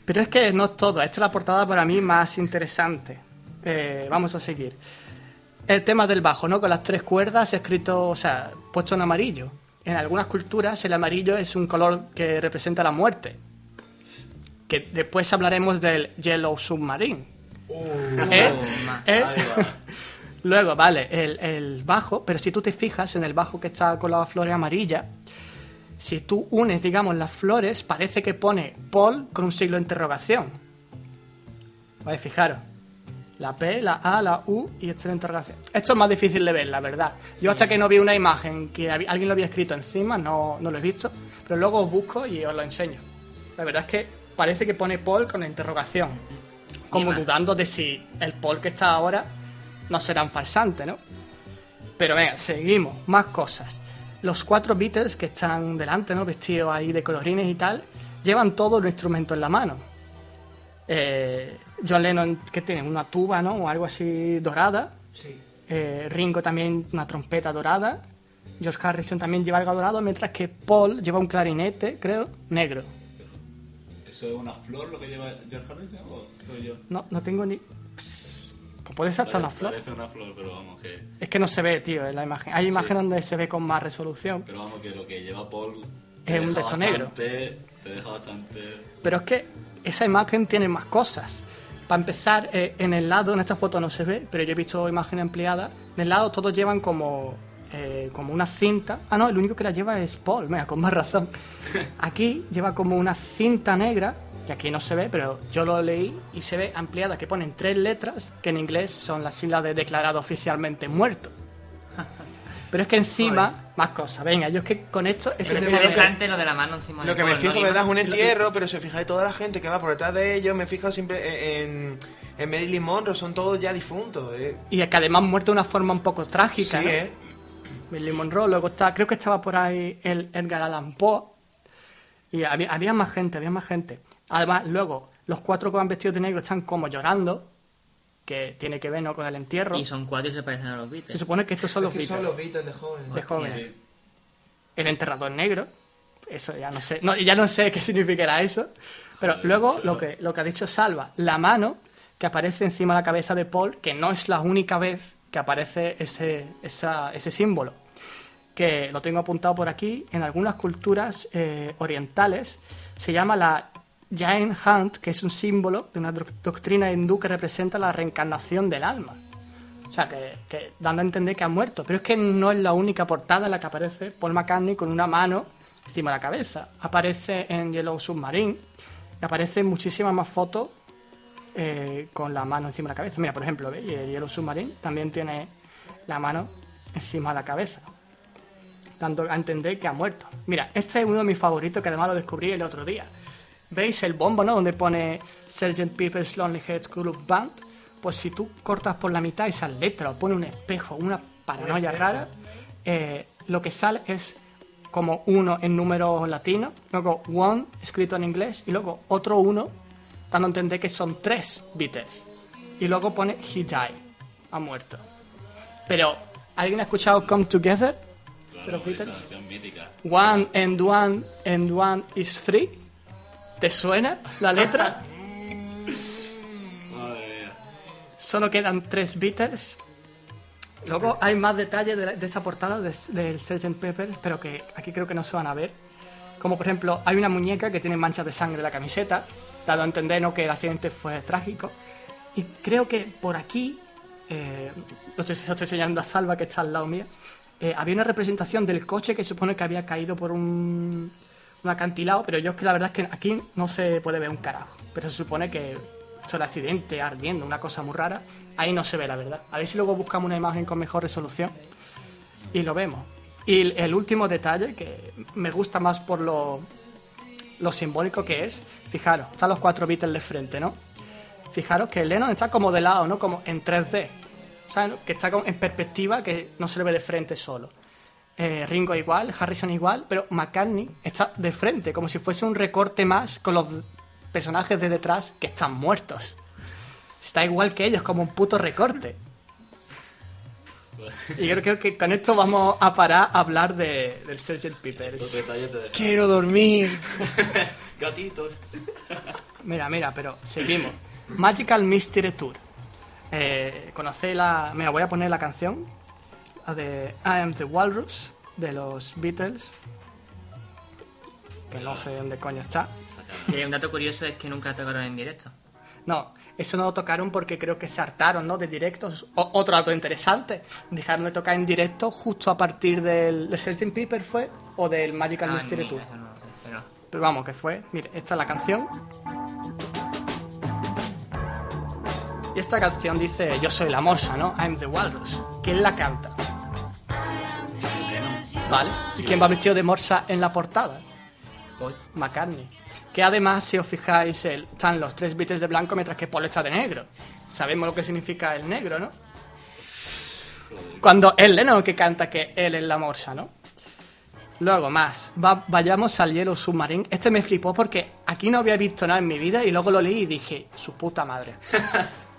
Pero es que no es todo. Esta es la portada para mí más interesante. Eh, vamos a seguir. El tema del bajo, ¿no? Con las tres cuerdas escrito, o sea, puesto en amarillo. En algunas culturas el amarillo es un color que representa la muerte. Que después hablaremos del Yellow Submarine. ¿Eh? ma- ¿Eh? (laughs) Luego, vale, el, el bajo, pero si tú te fijas en el bajo que está con las flores amarillas, Si tú unes, digamos, las flores, parece que pone Paul con un siglo de interrogación. Vale, fijaros. La P, la A, la U y este de interrogación. Esto es más difícil de ver, la verdad. Yo hasta que no vi una imagen que alguien lo había escrito encima, no, no lo he visto. Pero luego os busco y os lo enseño. La verdad es que parece que pone Paul con la interrogación. Como dudando de si el Paul que está ahora no será un falsante, ¿no? Pero venga, seguimos. Más cosas. Los cuatro Beatles que están delante, ¿no? Vestidos ahí de colorines y tal, llevan todo el instrumento en la mano. Eh, John Lennon, que tiene una tuba, ¿no? O algo así dorada. Eh, Ringo también una trompeta dorada. George Harrison también lleva algo dorado, mientras que Paul lleva un clarinete, creo, negro. ¿Eso es una flor lo que lleva George Harrison o soy yo? No, no tengo ni... Pues puede ser hasta una flor. Parece una flor, pero vamos que... Es que no se ve, tío, en la imagen. Hay imágenes donde se ve con más resolución. Pero vamos que lo que lleva Paul... Es un texto negro. bastante- Te deja bastante... Pero es que esa imagen tiene más cosas. Para empezar, eh, en el lado, en esta foto no se ve, pero yo he visto imágenes ampliadas. En el lado todos llevan como, eh, como una cinta. Ah, no, el único que la lleva es Paul, mira, con más razón. (laughs) Aquí lleva como una cinta negra, que aquí no se ve, pero yo lo leí y se ve ampliada, que ponen tres letras, que en inglés son las siglas de declarado oficialmente muerto. Pero es que encima, más cosas. Venga, yo es que con esto... Es este tema- interesante lo de la mano encima Lo que me fijo. ¿verdad? Es un entierro, pero si os fijáis, toda la gente que va por detrás de ellos, me fijo siempre en, en Marilyn Monroe, son todos ya difuntos, ¿eh? Y es que además muerto de una forma un poco Sí, trágica. ¿no? ¿eh? Marilyn Monroe, luego está, creo que estaba por ahí el Edgar Allan Poe. Y había, había más gente, había más gente. Además, luego, los cuatro que van vestidos de negro están como llorando, que tiene que ver ¿no? con el entierro. Y son cuatro y se parecen a los Beatles. Se supone que estos son los que son Beatles, los Beatles de jóvenes. de jóvenes. Sí. El enterrador negro, eso ya no sé, no, ya no sé (laughs) qué significará eso. Pero luego, lo que, lo que ha dicho Salva, la mano que aparece encima de la cabeza de Paul, que no es la única vez que aparece ese, esa- ese símbolo. que lo tengo apuntado por aquí, en algunas culturas eh, orientales se llama la Jain Hunt, que es un símbolo de una doc- doctrina hindú que representa la reencarnación del alma. O sea, que, dando a entender que ha muerto. Pero es que no es la única portada en la que aparece Paul McCartney con una mano encima de la cabeza. Aparece en Yellow Submarine y aparecen muchísimas más fotos eh, con la mano encima de la cabeza. Mira, por ejemplo, ¿veis? el Yellow Submarine también tiene la mano encima de la cabeza. Dando a entender que ha muerto. Mira, este es uno de mis favoritos que además lo descubrí el otro día. ¿Veis el bombo, no? Donde pone Sgt. Pepper's Lonely Hearts Club Band. Pues si tú cortas por la mitad esas letras o pone un espejo, una paranoia rara, eh, lo que sale es como uno en números latinos, luego one escrito en inglés y luego otro uno, dando a entender que son tres Beatles. Y luego pone He died, ha muerto. Pero, ¿alguien ha escuchado Come Together? Claro, Los Beatles. esa mítica. One and one and one is three. ¿Te suena la letra? (laughs) Madre mía. Solo quedan tres Beatles. Luego hay más detalles de, la- de esa portada de- del Sgt. Pepper, pero que aquí creo que no se van a ver. Como por ejemplo, hay una muñeca que tiene manchas de sangre en la camiseta, dado a entender ¿no? que el accidente fue trágico. Y creo que por aquí, eh, lo estoy, se lo estoy enseñando a Salva, que está al lado mío, eh, había una representación del coche que supone que había caído por un, un acantilado, pero yo es que la verdad es que aquí no se puede ver un carajo. Pero se supone que esto el accidente ardiendo, una cosa muy rara, ahí no se ve la verdad. A ver si luego buscamos una imagen con mejor resolución y lo vemos. Y el, último detalle, que me gusta más por lo, lo simbólico que es, fijaros, están los cuatro Beatles de frente, ¿no? Fijaros que Lennon está como de lado, ¿no? Como en 3D. ¿sabes? Que está en perspectiva, que no se le ve de frente solo. Eh, Ringo igual, Harrison igual, pero McCartney está de frente, como si fuese un recorte más con los personajes de detrás que están muertos. Está igual que ellos, como un puto recorte. Y yo creo que con esto vamos a parar a hablar de, del Sgt. Quiero dormir. (laughs) Gatitos. (laughs) Mira, mira, pero seguimos. Magical Mystery Tour. Eh, ¿Conocéis la...? Mira, voy a poner la canción. La de I Am The Walrus, de los Beatles. Que no sé dónde coño está. Y un dato curioso es que nunca tocaron en directo. No, eso no lo tocaron porque creo que se hartaron, ¿no? De directos. O- otro dato interesante. Dejaron de tocar en directo justo a partir del de Sgt. Pepper fue o del Magical Ah, Mystery Tour. no Pero vamos, que fue. Mire, esta es la canción. Y esta canción dice Yo soy la morsa, ¿no? I'm the walrus. ¿Quién la canta? ¿Vale? ¿Y quién va vestido de morsa en la portada? Paul. McCartney. Que además, si os fijáis, están los tres Beatles de blanco mientras que Paul está de negro. Sabemos lo que significa el negro, ¿no? Cuando es Lennon que canta que él es la morsa, ¿no? Luego más, Va- vayamos al Yellow Submarine. Este me flipó porque aquí no había visto nada en mi vida y luego lo leí y dije, su puta madre. (laughs)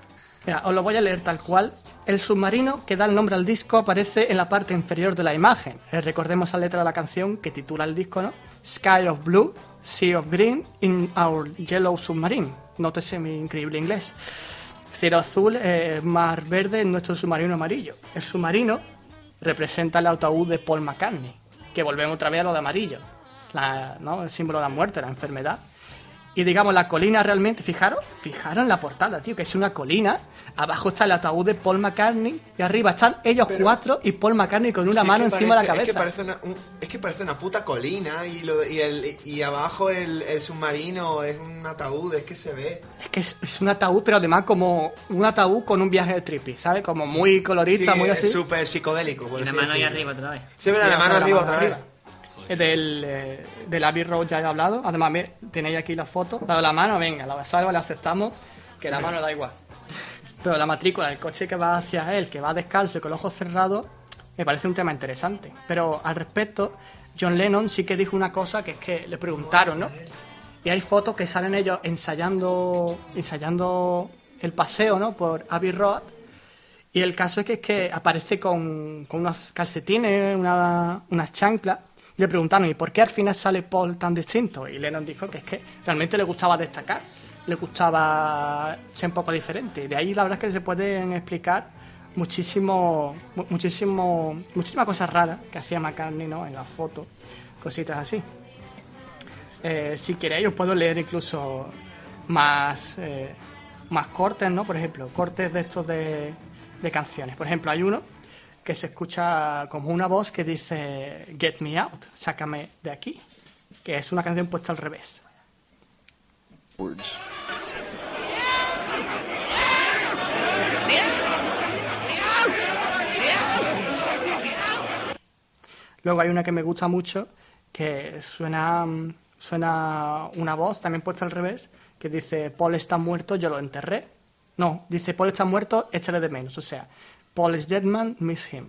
Os lo voy a leer tal cual. El submarino que da el nombre al disco aparece en la parte inferior de la imagen. Eh, recordemos la letra de la canción que titula el disco, ¿no? Sky of Blue, Sea of Green, in our Yellow Submarine. Nótese mi increíble inglés. Cielo azul, eh, mar verde en nuestro submarino amarillo. El submarino representa el ataúd de Paul McCartney, que volvemos otra vez a lo de amarillo, la- ¿no? el símbolo de la muerte, la enfermedad. Y digamos, la colina realmente, fijaros, fijaros en la portada, tío, que es una colina. Abajo está el ataúd de Paul McCartney y arriba están ellos Pero- cuatro y Paul McCartney con una Sí, mano encima de la parece- cabeza. Es que parece una, un- es que parece una puta colina y, lo, y, el, y abajo el, el submarino es un ataúd, es que se ve. Es que es, es un ataúd, pero además como un ataúd con un viaje de trippy, ¿sabes? Como muy colorista, Sí, muy es así. súper psicodélico. por Y la mano ahí arriba otra vez. Sí, pero la Mira, mano la arriba otra vez. arriba. Eh, Del, eh, del Abbey Road ya he hablado. Además, me- tenéis aquí la foto. La la mano, venga, la salva, la aceptamos. Que la mano da igual. Pero la matrícula del coche que va hacia él, que va descalzo y con los ojos cerrados, me parece un tema interesante. Pero al respecto, John Lennon sí que dijo una cosa que es que le preguntaron, ¿no? Y hay fotos que salen ellos ensayando, ensayando el paseo, ¿no? Por Abbey Road. Y el caso es que, es que aparece con, con unos calcetines, una- unas chanclas. Le preguntaron, ¿y por qué al final sale Paul tan distinto? Y Lennon dijo que es que realmente le gustaba destacar, le gustaba ser un poco diferente. De ahí la verdad es que se pueden explicar muchísimo, mu- muchísimo, muchísimas cosas raras que hacía McCartney ¿no? en las fotos, cositas así. Eh, si queréis os puedo leer incluso más, eh, más cortes, ¿no? Por ejemplo, cortes de estos de, de canciones. Por ejemplo, hay uno que se escucha como una voz que dice Get me out, sácame de aquí, que es una canción puesta al revés. Luego hay una que me gusta mucho que suena, suena una voz también puesta al revés que dice Paul está muerto, yo lo enterré. No, dice Paul está muerto, échale de menos. O sea, Paul is dead man, miss him.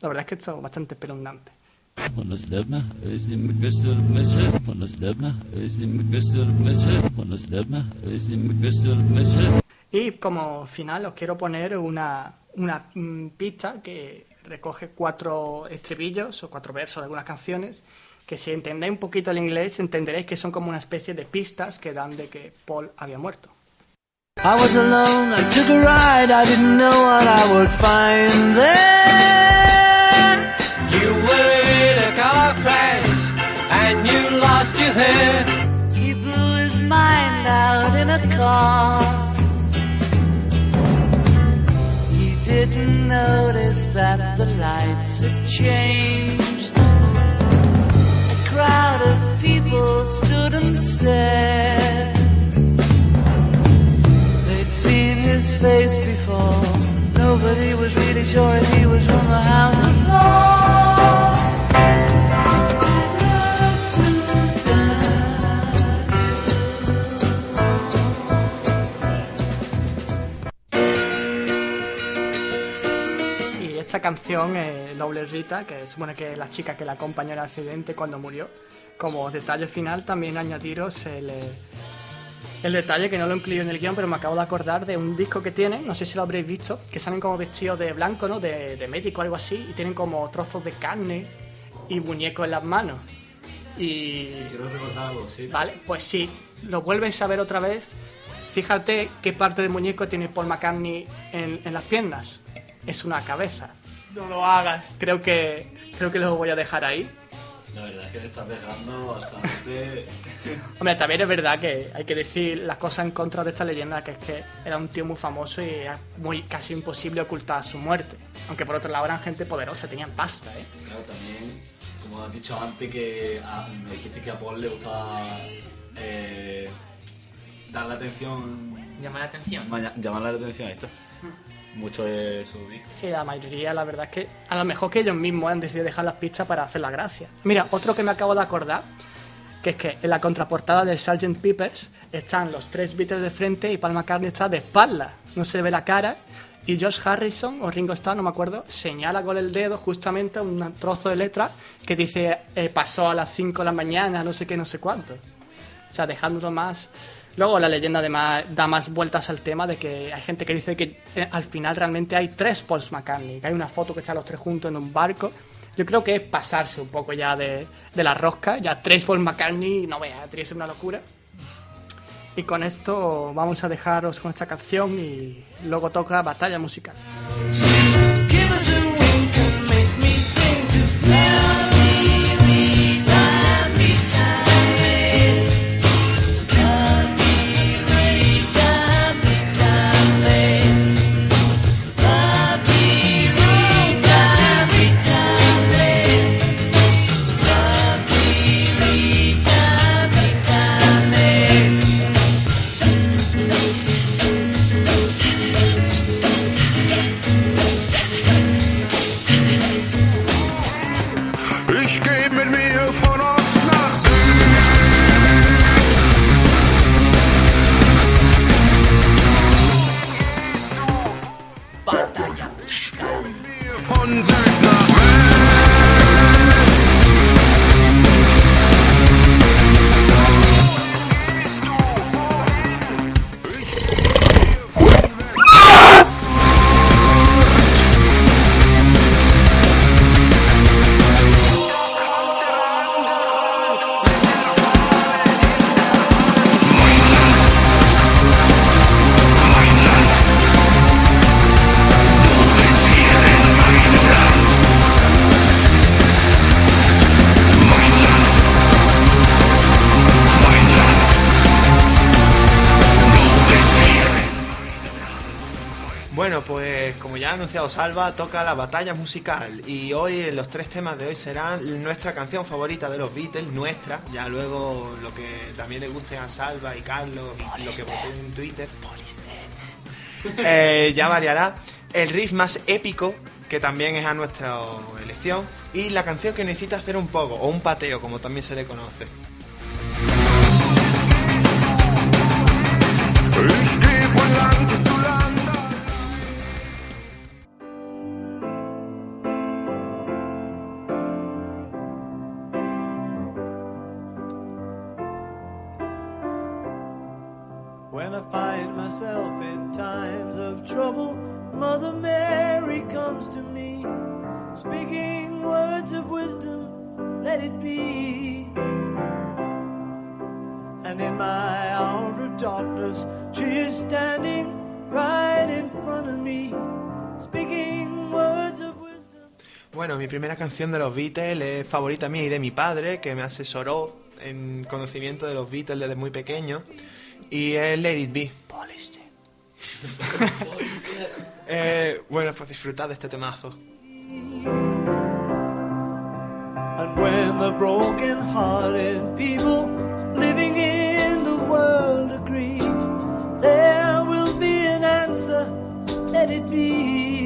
La verdad es que esto es bastante espeluznante. Y como final os quiero poner una, una mm, pista que recoge cuatro estribillos o cuatro versos de algunas canciones que si entendéis un poquito el inglés entenderéis que son como una especie de pistas que dan de que Paul había muerto. I was alone, I took a ride, I didn't know what I would find there. You were in a car crash and you lost your head. He blew his mind out in a car. He didn't notice that the lights had changed. A crowd of people stood and stared. Before. Nobody was really sure he was from the house Y esta canción, eh, Loveless Rita, que supone que es la chica que la acompañó en el accidente cuando murió, como detalle final también añadiros el, eh, el detalle que no lo incluyo en el guion, pero me acabo de acordar de un disco que tienen, no sé si lo habréis visto, que salen como vestidos de blanco, ¿no? De, de médico o algo así, y tienen como trozos de carne y muñecos en las manos. Y... Quiero recordar algo, sí. Vale, pues si lo vuelves a ver otra vez, fíjate qué parte del muñeco tiene Paul McCartney en, en las piernas. Es una cabeza. No lo hagas. Creo que, creo que lo voy a dejar ahí. La verdad es que me estás dejando bastante. (laughs) Hombre, también es verdad que hay que decir las cosas en contra de esta leyenda, que es que era un tío muy famoso y era muy casi imposible ocultar su muerte. Aunque por otro lado eran gente poderosa, tenían pasta, ¿eh? Claro, también, como has dicho antes, que a- me dijiste que a Paul le gustaba eh, darle atención, Llama la atención. ma- llamarle la atención a esto. Mucho de su disco. Sí, la mayoría, la verdad es que a lo mejor que ellos mismos han decidido dejar las pistas para hacer la gracia. Mira, otro que me acabo de acordar, que es que en la contraportada de Sgt. Peppers están los tres Beatles de frente y Paul McCartney está de espalda. No se ve la cara. Y Josh Harrison, o Ringo Starr, no me acuerdo, señala con el dedo justamente un trozo de letra que dice eh, pasó a las 5 de la mañana, no sé qué, no sé cuánto. O sea, dejándolo más... Luego la leyenda además da más vueltas al tema de que hay gente que dice que eh, al final realmente hay tres Pauls McCartney, que hay una foto que están los tres juntos en un barco. Yo creo que es pasarse un poco ya de, de la rosca, ya tres Paul McCartney, no vea, tiene que ser una locura. Y con esto vamos a dejaros con esta canción y luego toca batalla musical. Salva, toca la batalla musical. Y hoy los tres temas de hoy serán nuestra canción favorita de los Beatles, nuestra. Ya luego lo que también le guste a Salva y Carlos y lo que voten en Twitter. Eh, ya variará. El riff más épico, que también es a nuestra elección. Y la canción que necesita hacer un poco, o un pateo, como también se le conoce. Ich geh von primera canción de los Beatles es favorita mía y de mi padre, que me asesoró en conocimiento de los Beatles desde muy pequeño. Y es Let It Be. Eh, bueno, pues disfrutad de este temazo. And when the broken hearted people living in the world agree, there will be an answer, let it be.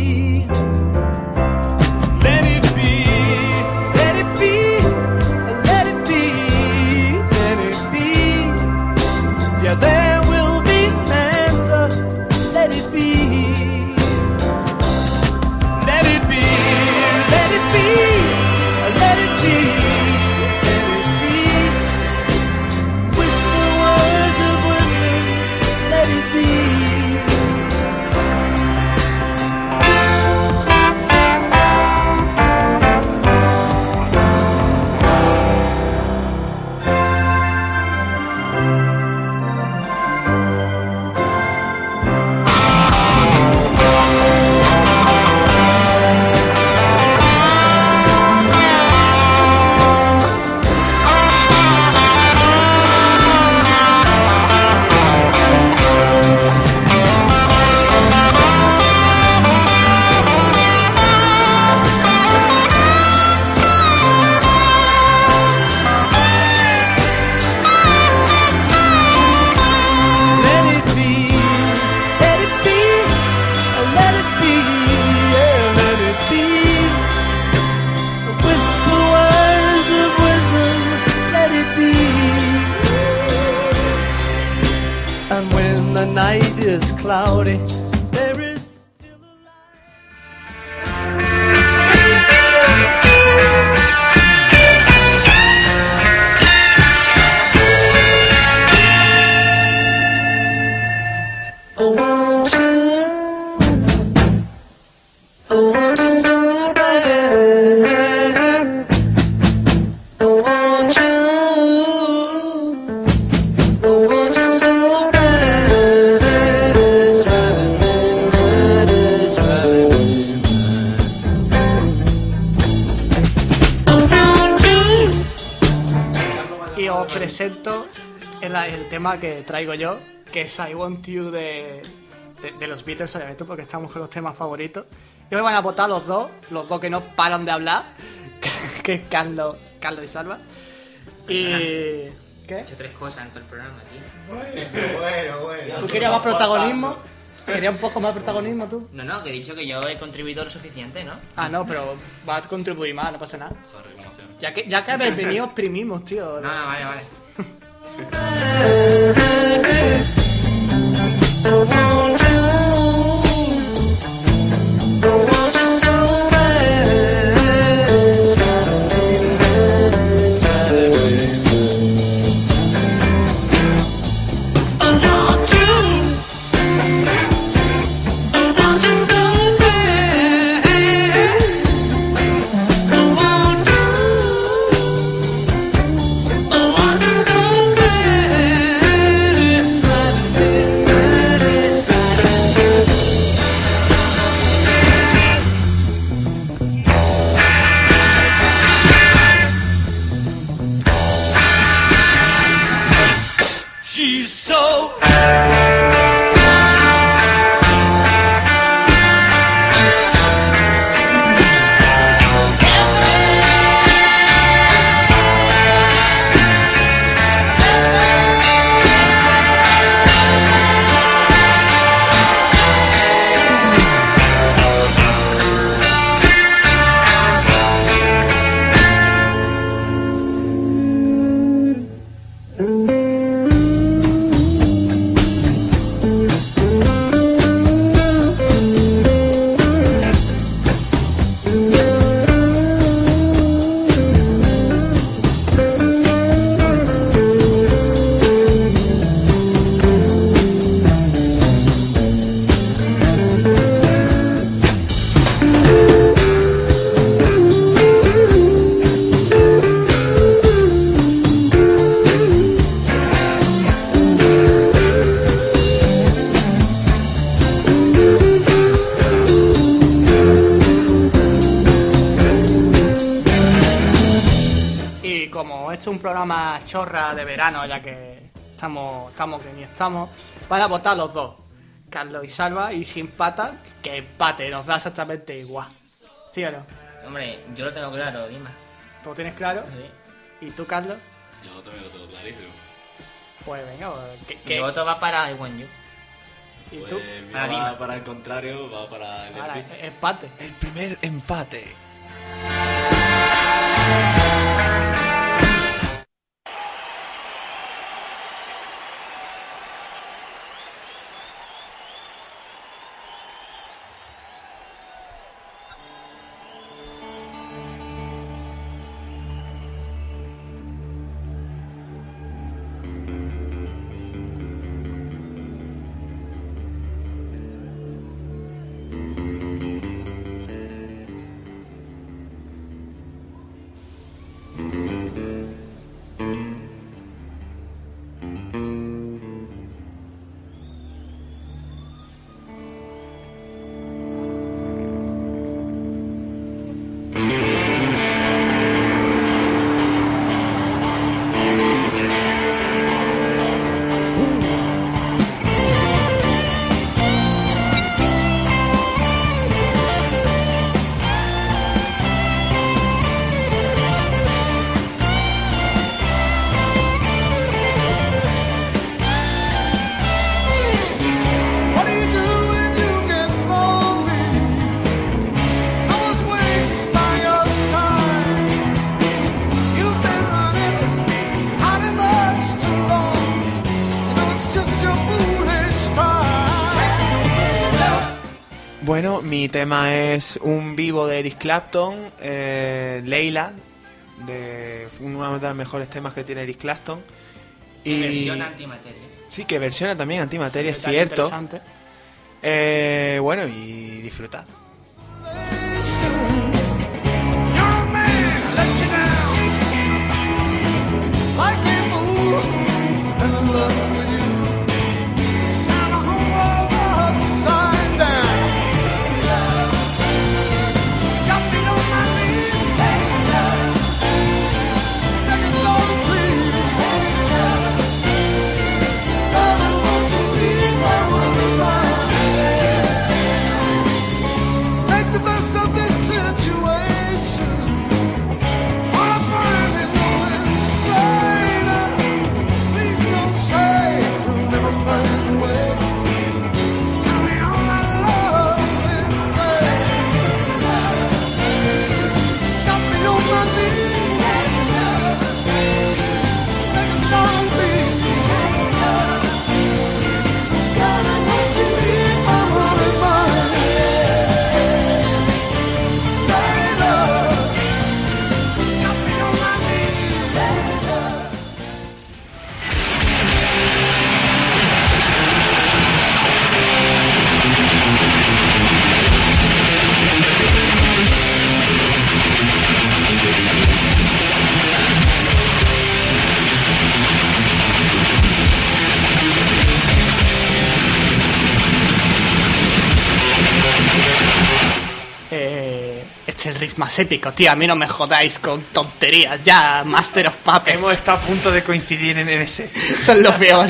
Traigo yo, que es I Want You de, de, de los Beatles, obviamente, porque estamos con los temas favoritos. Y hoy van a votar los dos, los dos que no paran de hablar, (laughs) que es Carlos, Carlos y Salva. Y... He ¿Qué? hecho tres cosas en todo el programa, tío. Bueno, bueno. ¿Tú querías más protagonismo? ¿Querías un poco más protagonismo tú? No, no, que he dicho que yo he contribuido lo suficiente, ¿no? Ah, no, pero vas a contribuir más, no pasa nada. Joder, reclamación. Ya que, ya que habéis venido, os primimos, tío. No, no, vale, vale. (laughs) verano, ya que estamos, estamos que ni estamos, van a votar los dos, Carlos y Salva, y si empatan, que empate, nos da exactamente igual. ¿Sí o no? Hombre, yo lo tengo claro, Dima. ¿Tú lo tienes claro? Sí. ¿Y tú, Carlos? Yo también lo tengo clarísimo. Pues venga, pues, ¿qué, Mi voto va para I Want You. ¿Y Pues tú? Para va para el contrario, va para el Ahora, empate. El primer empate. Mi tema es un vivo de Eric Clapton, eh, Leila, de uno de los mejores temas que tiene Eric Clapton. Y Versión antimateria. sí, que versiona también Antimateria, es cierto. Eh, bueno, y disfrutad. Más épico, tío. A mí no me jodáis con tonterías. Ya, Master of Puppets. Hemos estado a punto de coincidir en ese. Son los peor.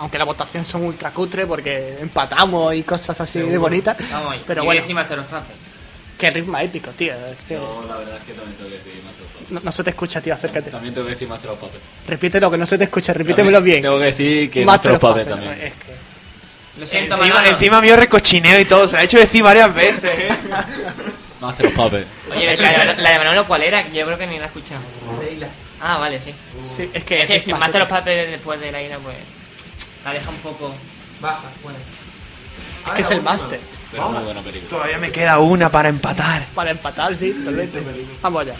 Aunque la votación son ultra cutre porque empatamos y cosas así de bonitas. Vamos, Pero y bueno, encima te lo qué ritmo épico, tío. Es que Yo la verdad es que también tengo que decir Master no, no se te escucha, tío, acércate. También tengo que decir Master of Puppets. Repítelo, que no se te escucha, repítemelo También bien. Tengo que decir que Master Master of Puppets también. Es que... Lo siento, Encima, Manolo. encima mío recochineo y todo. Se lo ha hecho decir varias veces, ¿eh? Master of Puppets. Oye, la, de- la de Manolo, ¿cuál era? Que Yo creo que ni la he escuchado. Ah, vale, sí. Sí, es que, Es que, es más Master of. Puppets después de la ira, pues. La deja un poco. Baja, bueno. Es que es el máster. Pero muy buena película. Todavía me queda una para empatar. Para empatar, sí, totalmente. Vamos allá.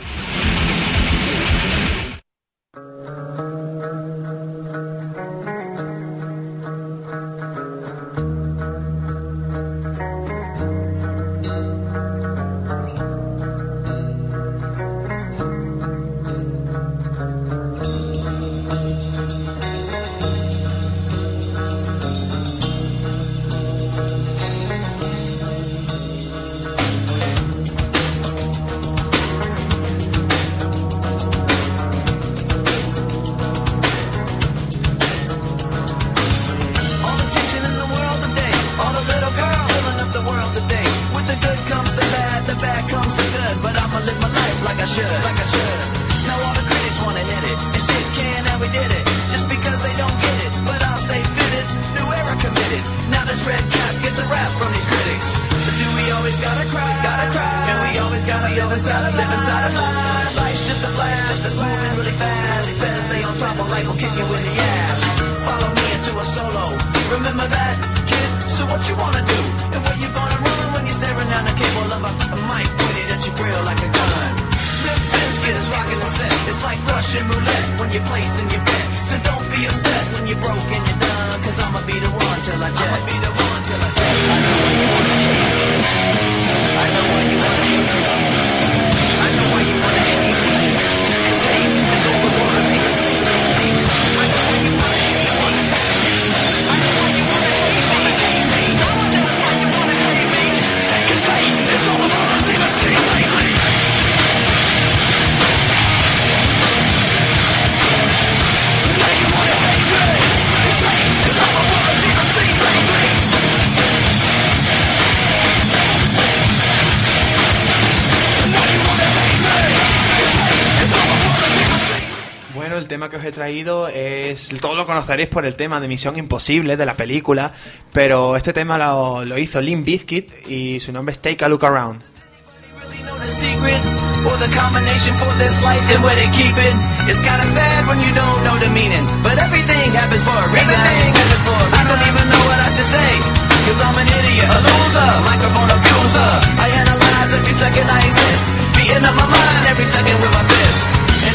Life will kick you in the ass. Follow me into a solo. Remember that, kid? So what you wanna do? And where you gonna run when you're staring down the cable of a, a mic pointed at your grill like a gun? Limp Bizkit is rocking the set. It's like Russian roulette when you're placing your bet. So don't be upset when you're broke and you're done. Cause I'ma be the one till I jet. I'ma be the one till I jet. I know you que os he traído es. Todos lo conoceréis por el tema de Misión Imposible de la película, pero este tema lo, lo hizo Limp Bizkit y su nombre es Take a Look Around. know the secret or the combination for this life and where they keep it. It's kinda sad when you don't know the meaning, but everything happens for a reason. Everything happens for a reason. I don't even know what I should say, cause I'm an idiot, a loser, microphone abuser. I analyze every second I exist, beating up my mind every second with my fists.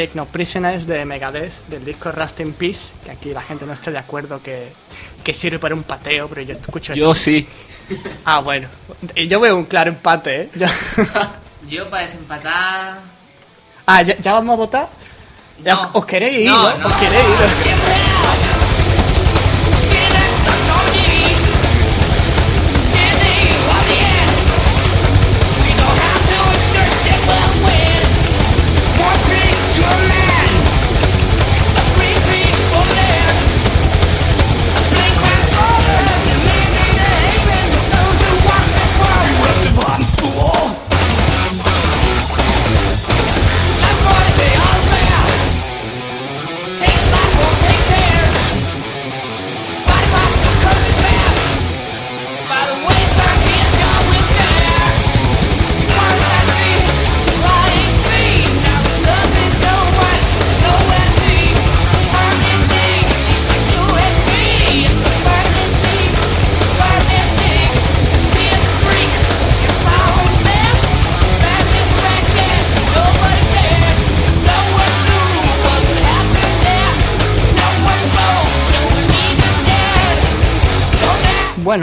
Techno Prisoners de Megadeth, del disco Rust in Peace, que aquí la gente no está de acuerdo que, que sirve para un pateo, pero yo escucho Yo eso. sí. Ah, bueno. Yo veo un claro empate, ¿eh? Yo- (laughs) Yo para desempatar. Ah, ¿ya, ya vamos a votar? No. ¿Os queréis ir, No, no? no. ¿Os queréis ir?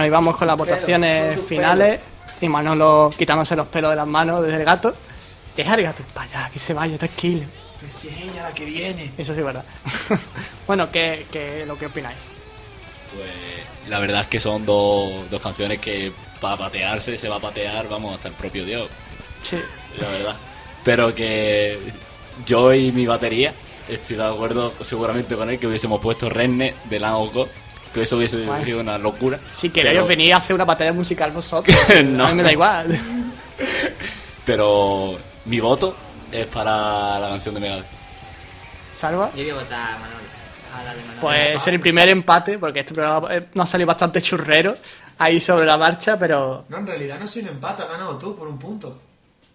Y vamos con las votaciones finales. Y Manolo quitándose los pelos de las manos desde el gato. Deja el gato para allá, que se vaya, tranquilo. Pero si es ella la que viene. Eso sí es verdad. (laughs) bueno, ¿qué, qué lo que opináis? Pues la verdad es que son dos, dos canciones que para patearse se va a patear, vamos, hasta el propio Dios, Sí. la verdad. Pero que yo y mi batería estoy de acuerdo seguramente con él que hubiésemos puesto Renne de Lango que eso hubiese Bueno. sido una locura. Si queréis Pero- venir a hacer una batalla musical vosotros, (laughs) No. a mí me da igual. (laughs) Pero mi voto es para la canción de Megadeth. ¿Salva? Yo voy a votar a Manolo. A la de Manolo. Pues es el primer empate, porque este programa eh, nos ha salido bastante churrero ahí sobre la marcha, pero No, en realidad no soy un empate, has ganado tú por un punto.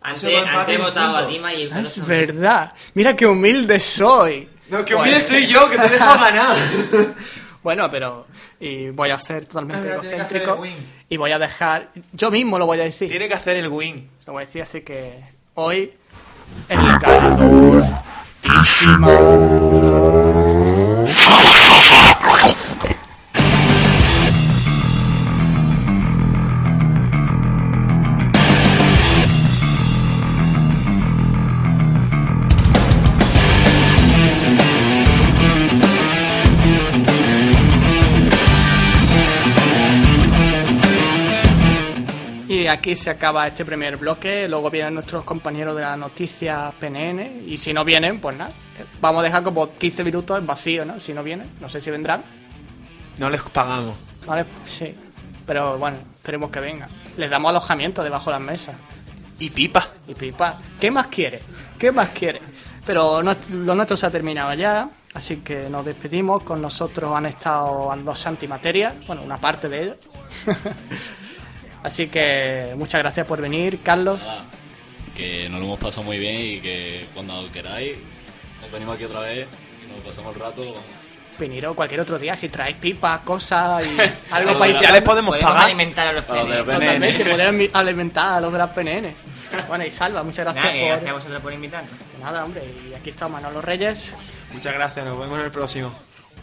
Antes, he votado a. Dima y el Ah, es verdad. Mira qué humilde soy. No, que Pues- humilde soy yo, que te dejo ganar. (laughs) Bueno, pero y voy a ser totalmente Ah, tiene que hacer egocéntrico el win. y voy a dejar, yo mismo lo voy a decir. Tiene que hacer el win. Lo voy a decir así que hoy el ganador aquí se acaba este primer bloque. Luego vienen nuestros compañeros de la noticia PNN. Y si no vienen, pues nada. Vamos a dejar como 15 minutos en vacío, ¿no? Si no vienen, no sé si vendrán. No les pagamos. Vale, sí. Pero bueno, esperemos que vengan. Les damos alojamiento debajo de las mesas. Y pipa. Y pipa. ¿Qué más quiere? ¿Qué más quiere? Pero no- lo nuestro se ha terminado ya. Así que nos despedimos. Con nosotros han estado los antimateria. Bueno, una parte de ellos. (laughs) Así que muchas gracias por venir, Carlos. Nada, que nos lo hemos pasado muy bien y que cuando queráis nos venimos aquí otra vez y nos pasamos el rato. vamos. Venir o cualquier otro día si traéis pipas, cosas y (laughs) algo para Ya les podemos Podemos pagar. alimentar a los A los de. PNN. Totalmente, (laughs) ami- alimentar a los de las PNN. (laughs) Bueno, y Salva, muchas gracias Nada, por... gracias a vosotros por invitarnos. Nada, hombre, y aquí está Manolo Reyes. Muchas gracias, nos vemos en el próximo.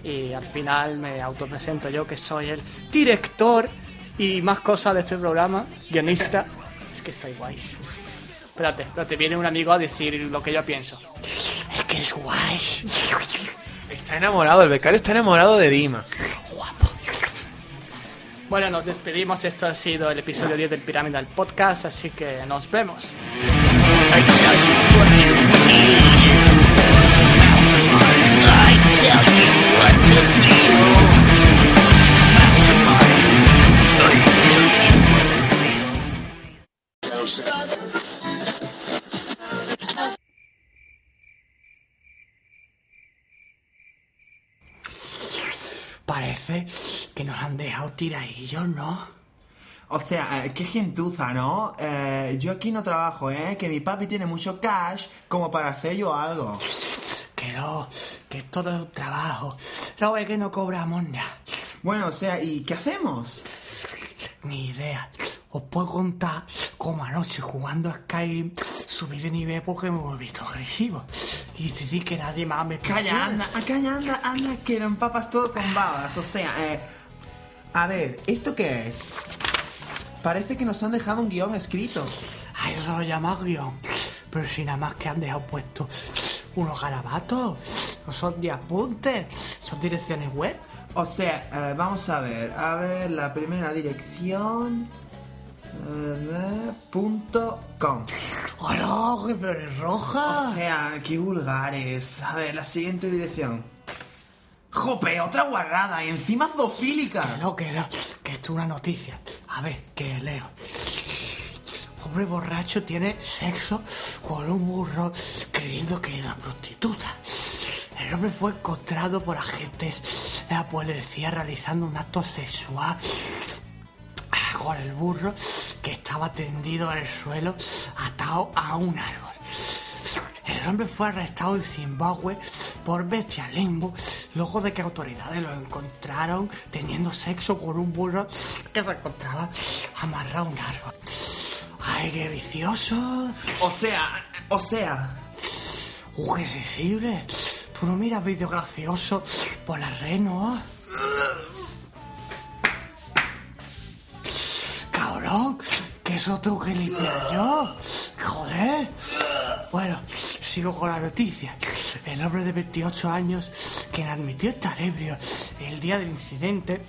Y al final me autopresento yo, que soy el director y más cosas de este programa, guionista. es que soy guay. Espérate, espérate, viene un amigo a decir lo que yo pienso. Es que es guay. Está enamorado, el becario está enamorado de Dima. Bueno, nos despedimos. Esto ha sido el episodio 10 del Pyramidal Podcast, así que nos vemos. Parece que nos han dejado tiradillos, ¿no? O sea, eh, qué gentuza, ¿no? Eh, yo aquí no trabajo, ¿eh? Que mi papi tiene mucho cash como para hacer yo algo. Que no, que es todo un trabajo. No es que no cobramos nada. Bueno, o sea, ¿y qué hacemos? Ni idea. Os puedo contar cómo anoche jugando a Skyrim subí de nivel porque me volví todo agresivo. Y decidí que nadie más me Calla, anda, ah, calla, anda, anda, que lo empapas todo con babas. O sea, eh, a ver, ¿esto qué es? Parece que nos han dejado un guion escrito. Ay, eso lo llama guion. Pero si nada más que han dejado puesto unos garabatos. No son de apuntes, son direcciones web. O sea, eh, vamos a ver, a ver, la primera dirección... com. ¡Hola, pero es roja! O sea, qué vulgares. A ver, la siguiente dirección. ¡Jope! Otra guarrada y encima zoofílica. Que no, que no, que esto es una noticia. A ver, que leo. Hombre borracho tiene sexo con un burro creyendo que era prostituta. El hombre fue encontrado por agentes de la policía realizando un acto sexual con el burro que estaba tendido en el suelo atado a un árbol. El hombre fue arrestado en Zimbabue por bestialismo luego de que autoridades lo encontraron teniendo sexo con un burro que se encontraba amarrado a un árbol. ¡Ay, qué vicioso! O sea, o sea... ¡Uh, qué sensible! Tú no miras vídeos graciosos por la red, ¿no? Cabrón, que eso tengo que limpiar yo. Joder. Bueno, sigo con la noticia. El hombre de 28 años, que admitió estar ebrio el día del incidente,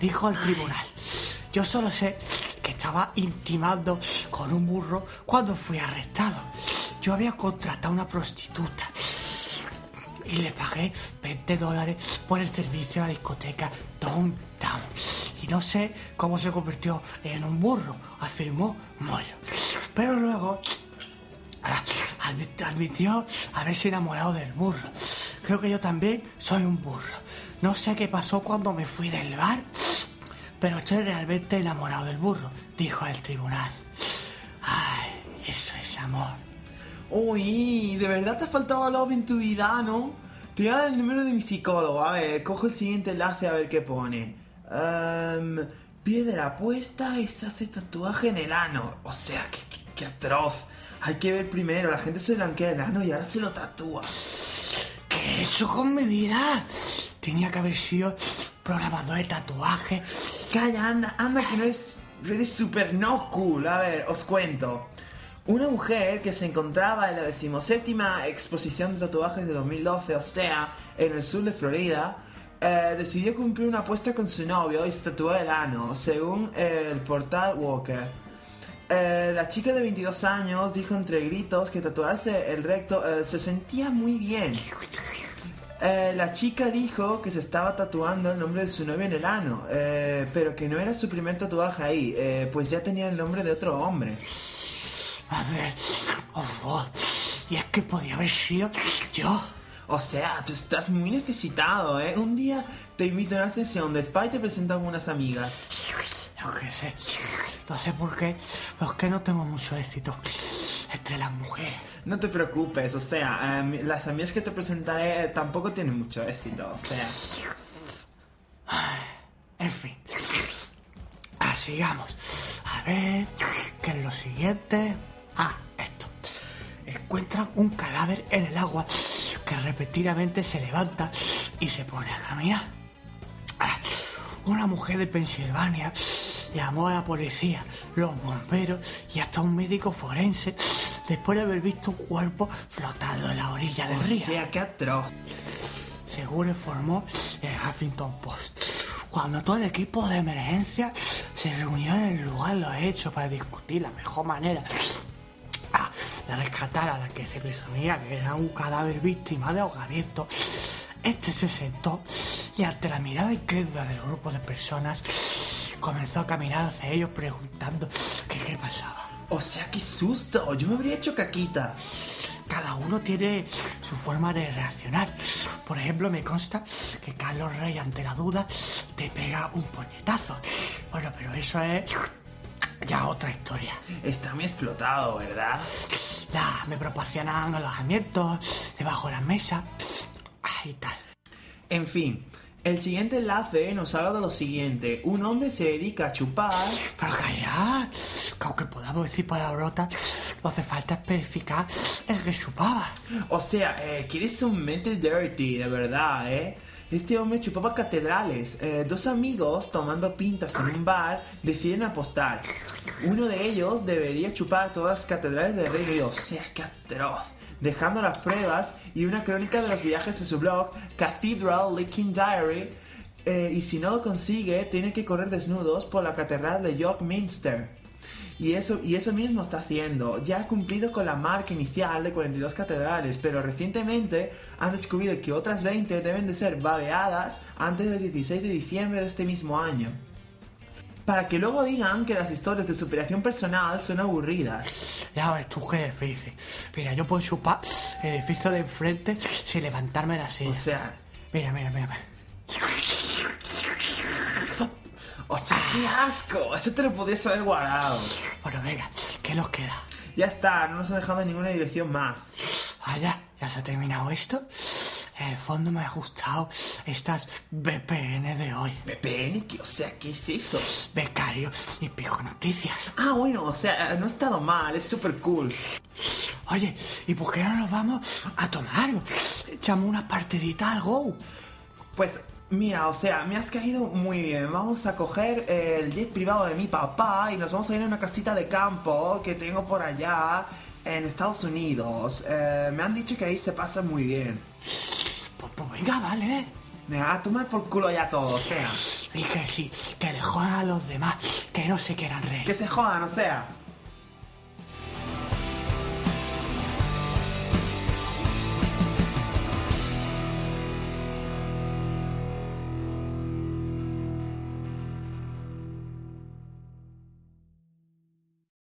dijo al tribunal, yo solo sé que estaba intimando con un burro cuando fui arrestado. Yo había contratado una prostituta y le pagué 20 dólares por el servicio a la discoteca Downtown. Y no sé cómo se convirtió en un burro, afirmó Moyo. Pero luego admi- admitió haberse enamorado del burro. Creo que yo también soy un burro. No sé qué pasó cuando me fui del bar, pero estoy realmente enamorado del burro, dijo el tribunal. Ay, eso es amor. Uy, de verdad te ha faltado love en tu vida, ¿no? Te voy a dar el número de mi psicólogo. A ver, cojo el siguiente enlace a ver qué pone. Em, pide la apuesta y se hace tatuaje en el ano. O sea, qué, qué- qué atroz. Hay que ver primero, la gente se blanquea el ano y ahora se lo tatúa. ¿Qué he hecho con mi vida? Tenía que haber sido programador de tatuaje. Calla, anda, anda que no es... Eres súper no cool. A ver, os cuento. Una mujer que se encontraba en la decimoséptima exposición de tatuajes de 2012, o sea, en el sur de Florida, eh, decidió cumplir una apuesta con su novio y se tatuó el ano, según el portal Walker. Eh, la chica de 22 años dijo entre gritos que tatuarse el recto eh, se sentía muy bien. La chica dijo que se estaba tatuando el nombre de su novio en el ano, pero que no era su primer tatuaje ahí, pues ya tenía el nombre de otro hombre. Madre, oh, oh, y es que podía haber sido yo. O sea, tú estás muy necesitado, ¿eh? Un día te invito a una sesión de spa y te presento a algunas amigas. Yo qué sé. No sé por qué. Es que no tengo mucho éxito entre las mujeres. No te preocupes, o sea, em, las amigas que te presentaré eh, tampoco tienen mucho éxito, o sea... En fin. Ah, sigamos. A ver, ¿qué es lo siguiente? Ah, esto. Encuentran un cadáver en el agua que repentinamente se levanta y se pone a caminar. Una mujer de Pensilvania llamó a la policía, los bomberos y hasta un médico forense después de haber visto un cuerpo flotando en la orilla del O río sea, qué atroz. según informó el Huffington Post. Cuando todo el equipo de emergencia se reunió en el lugar de los hechos para discutir la mejor manera de rescatar a la que se presumía que era un cadáver víctima de ahogamiento, este se sentó y ante la mirada incrédula del grupo de personas comenzó a caminar hacia ellos preguntando que qué pasaba. O sea, qué susto, yo me habría hecho caquita. Cada uno tiene su forma de reaccionar. Por ejemplo, me consta que Carlos Rey, ante la duda, te pega un puñetazo. Bueno, pero eso es ya otra historia. Está muy explotado, ¿verdad? Ya me proporcionan alojamientos debajo de la mesa y tal. En fin, el siguiente enlace nos habla de lo siguiente. Un hombre se dedica a chupar... Pero callad, que aunque podamos decir palabrotas, no hace falta especificar el que chupaba. O sea, eh, quieres un mental dirty, de verdad, ¿eh? Este hombre chupaba catedrales. Eh, dos amigos tomando pintas en un bar deciden apostar. Uno de ellos debería chupar todas las catedrales de Reino O sea, qué atroz. Dejando las pruebas y una crónica de los viajes de su blog, Cathedral Leaking Diary. Eh, y si no lo consigue, tiene que correr desnudos por la catedral de York Minster. Y eso, y eso mismo está haciendo. Ya ha cumplido con la marca inicial de 42 catedrales, pero recientemente han descubierto que otras 20 deben de ser babeadas antes del 16 de diciembre de este mismo año. Para que luego digan que las historias de superación personal son aburridas. Ya ves tú qué difícil. Mira, yo puedo chupar el edificio de enfrente sin levantarme de la silla. O sea, Mira, mira, mira. mira. O sea, qué asco. Eso te lo podías haber guardado. Bueno, venga, ¿qué nos queda? Ya está, no nos ha dejado ninguna dirección más. Ah, ya, ya se ha terminado esto. En el fondo me ha gustado estas VPN de hoy. VPN, ¿qué? o sea, ¿qué es eso? Becario y Pijo Noticias. Ah, bueno, o sea, no ha estado mal, es súper cool. Oye, ¿y por qué no nos vamos a tomar? Echamos una partidita al Go. Pues Mira, o sea, me has caído muy bien. Vamos a coger el jet privado de mi papá y nos vamos a ir a una casita de campo que tengo por allá en Estados Unidos. Eh, me han dicho que ahí se pasa muy bien. Pues, pues venga, vale. Venga, a tomar por culo ya todo, o sea. Y que sí, que le jodan a los demás, que no se quieran reír. Que se jodan, o sea.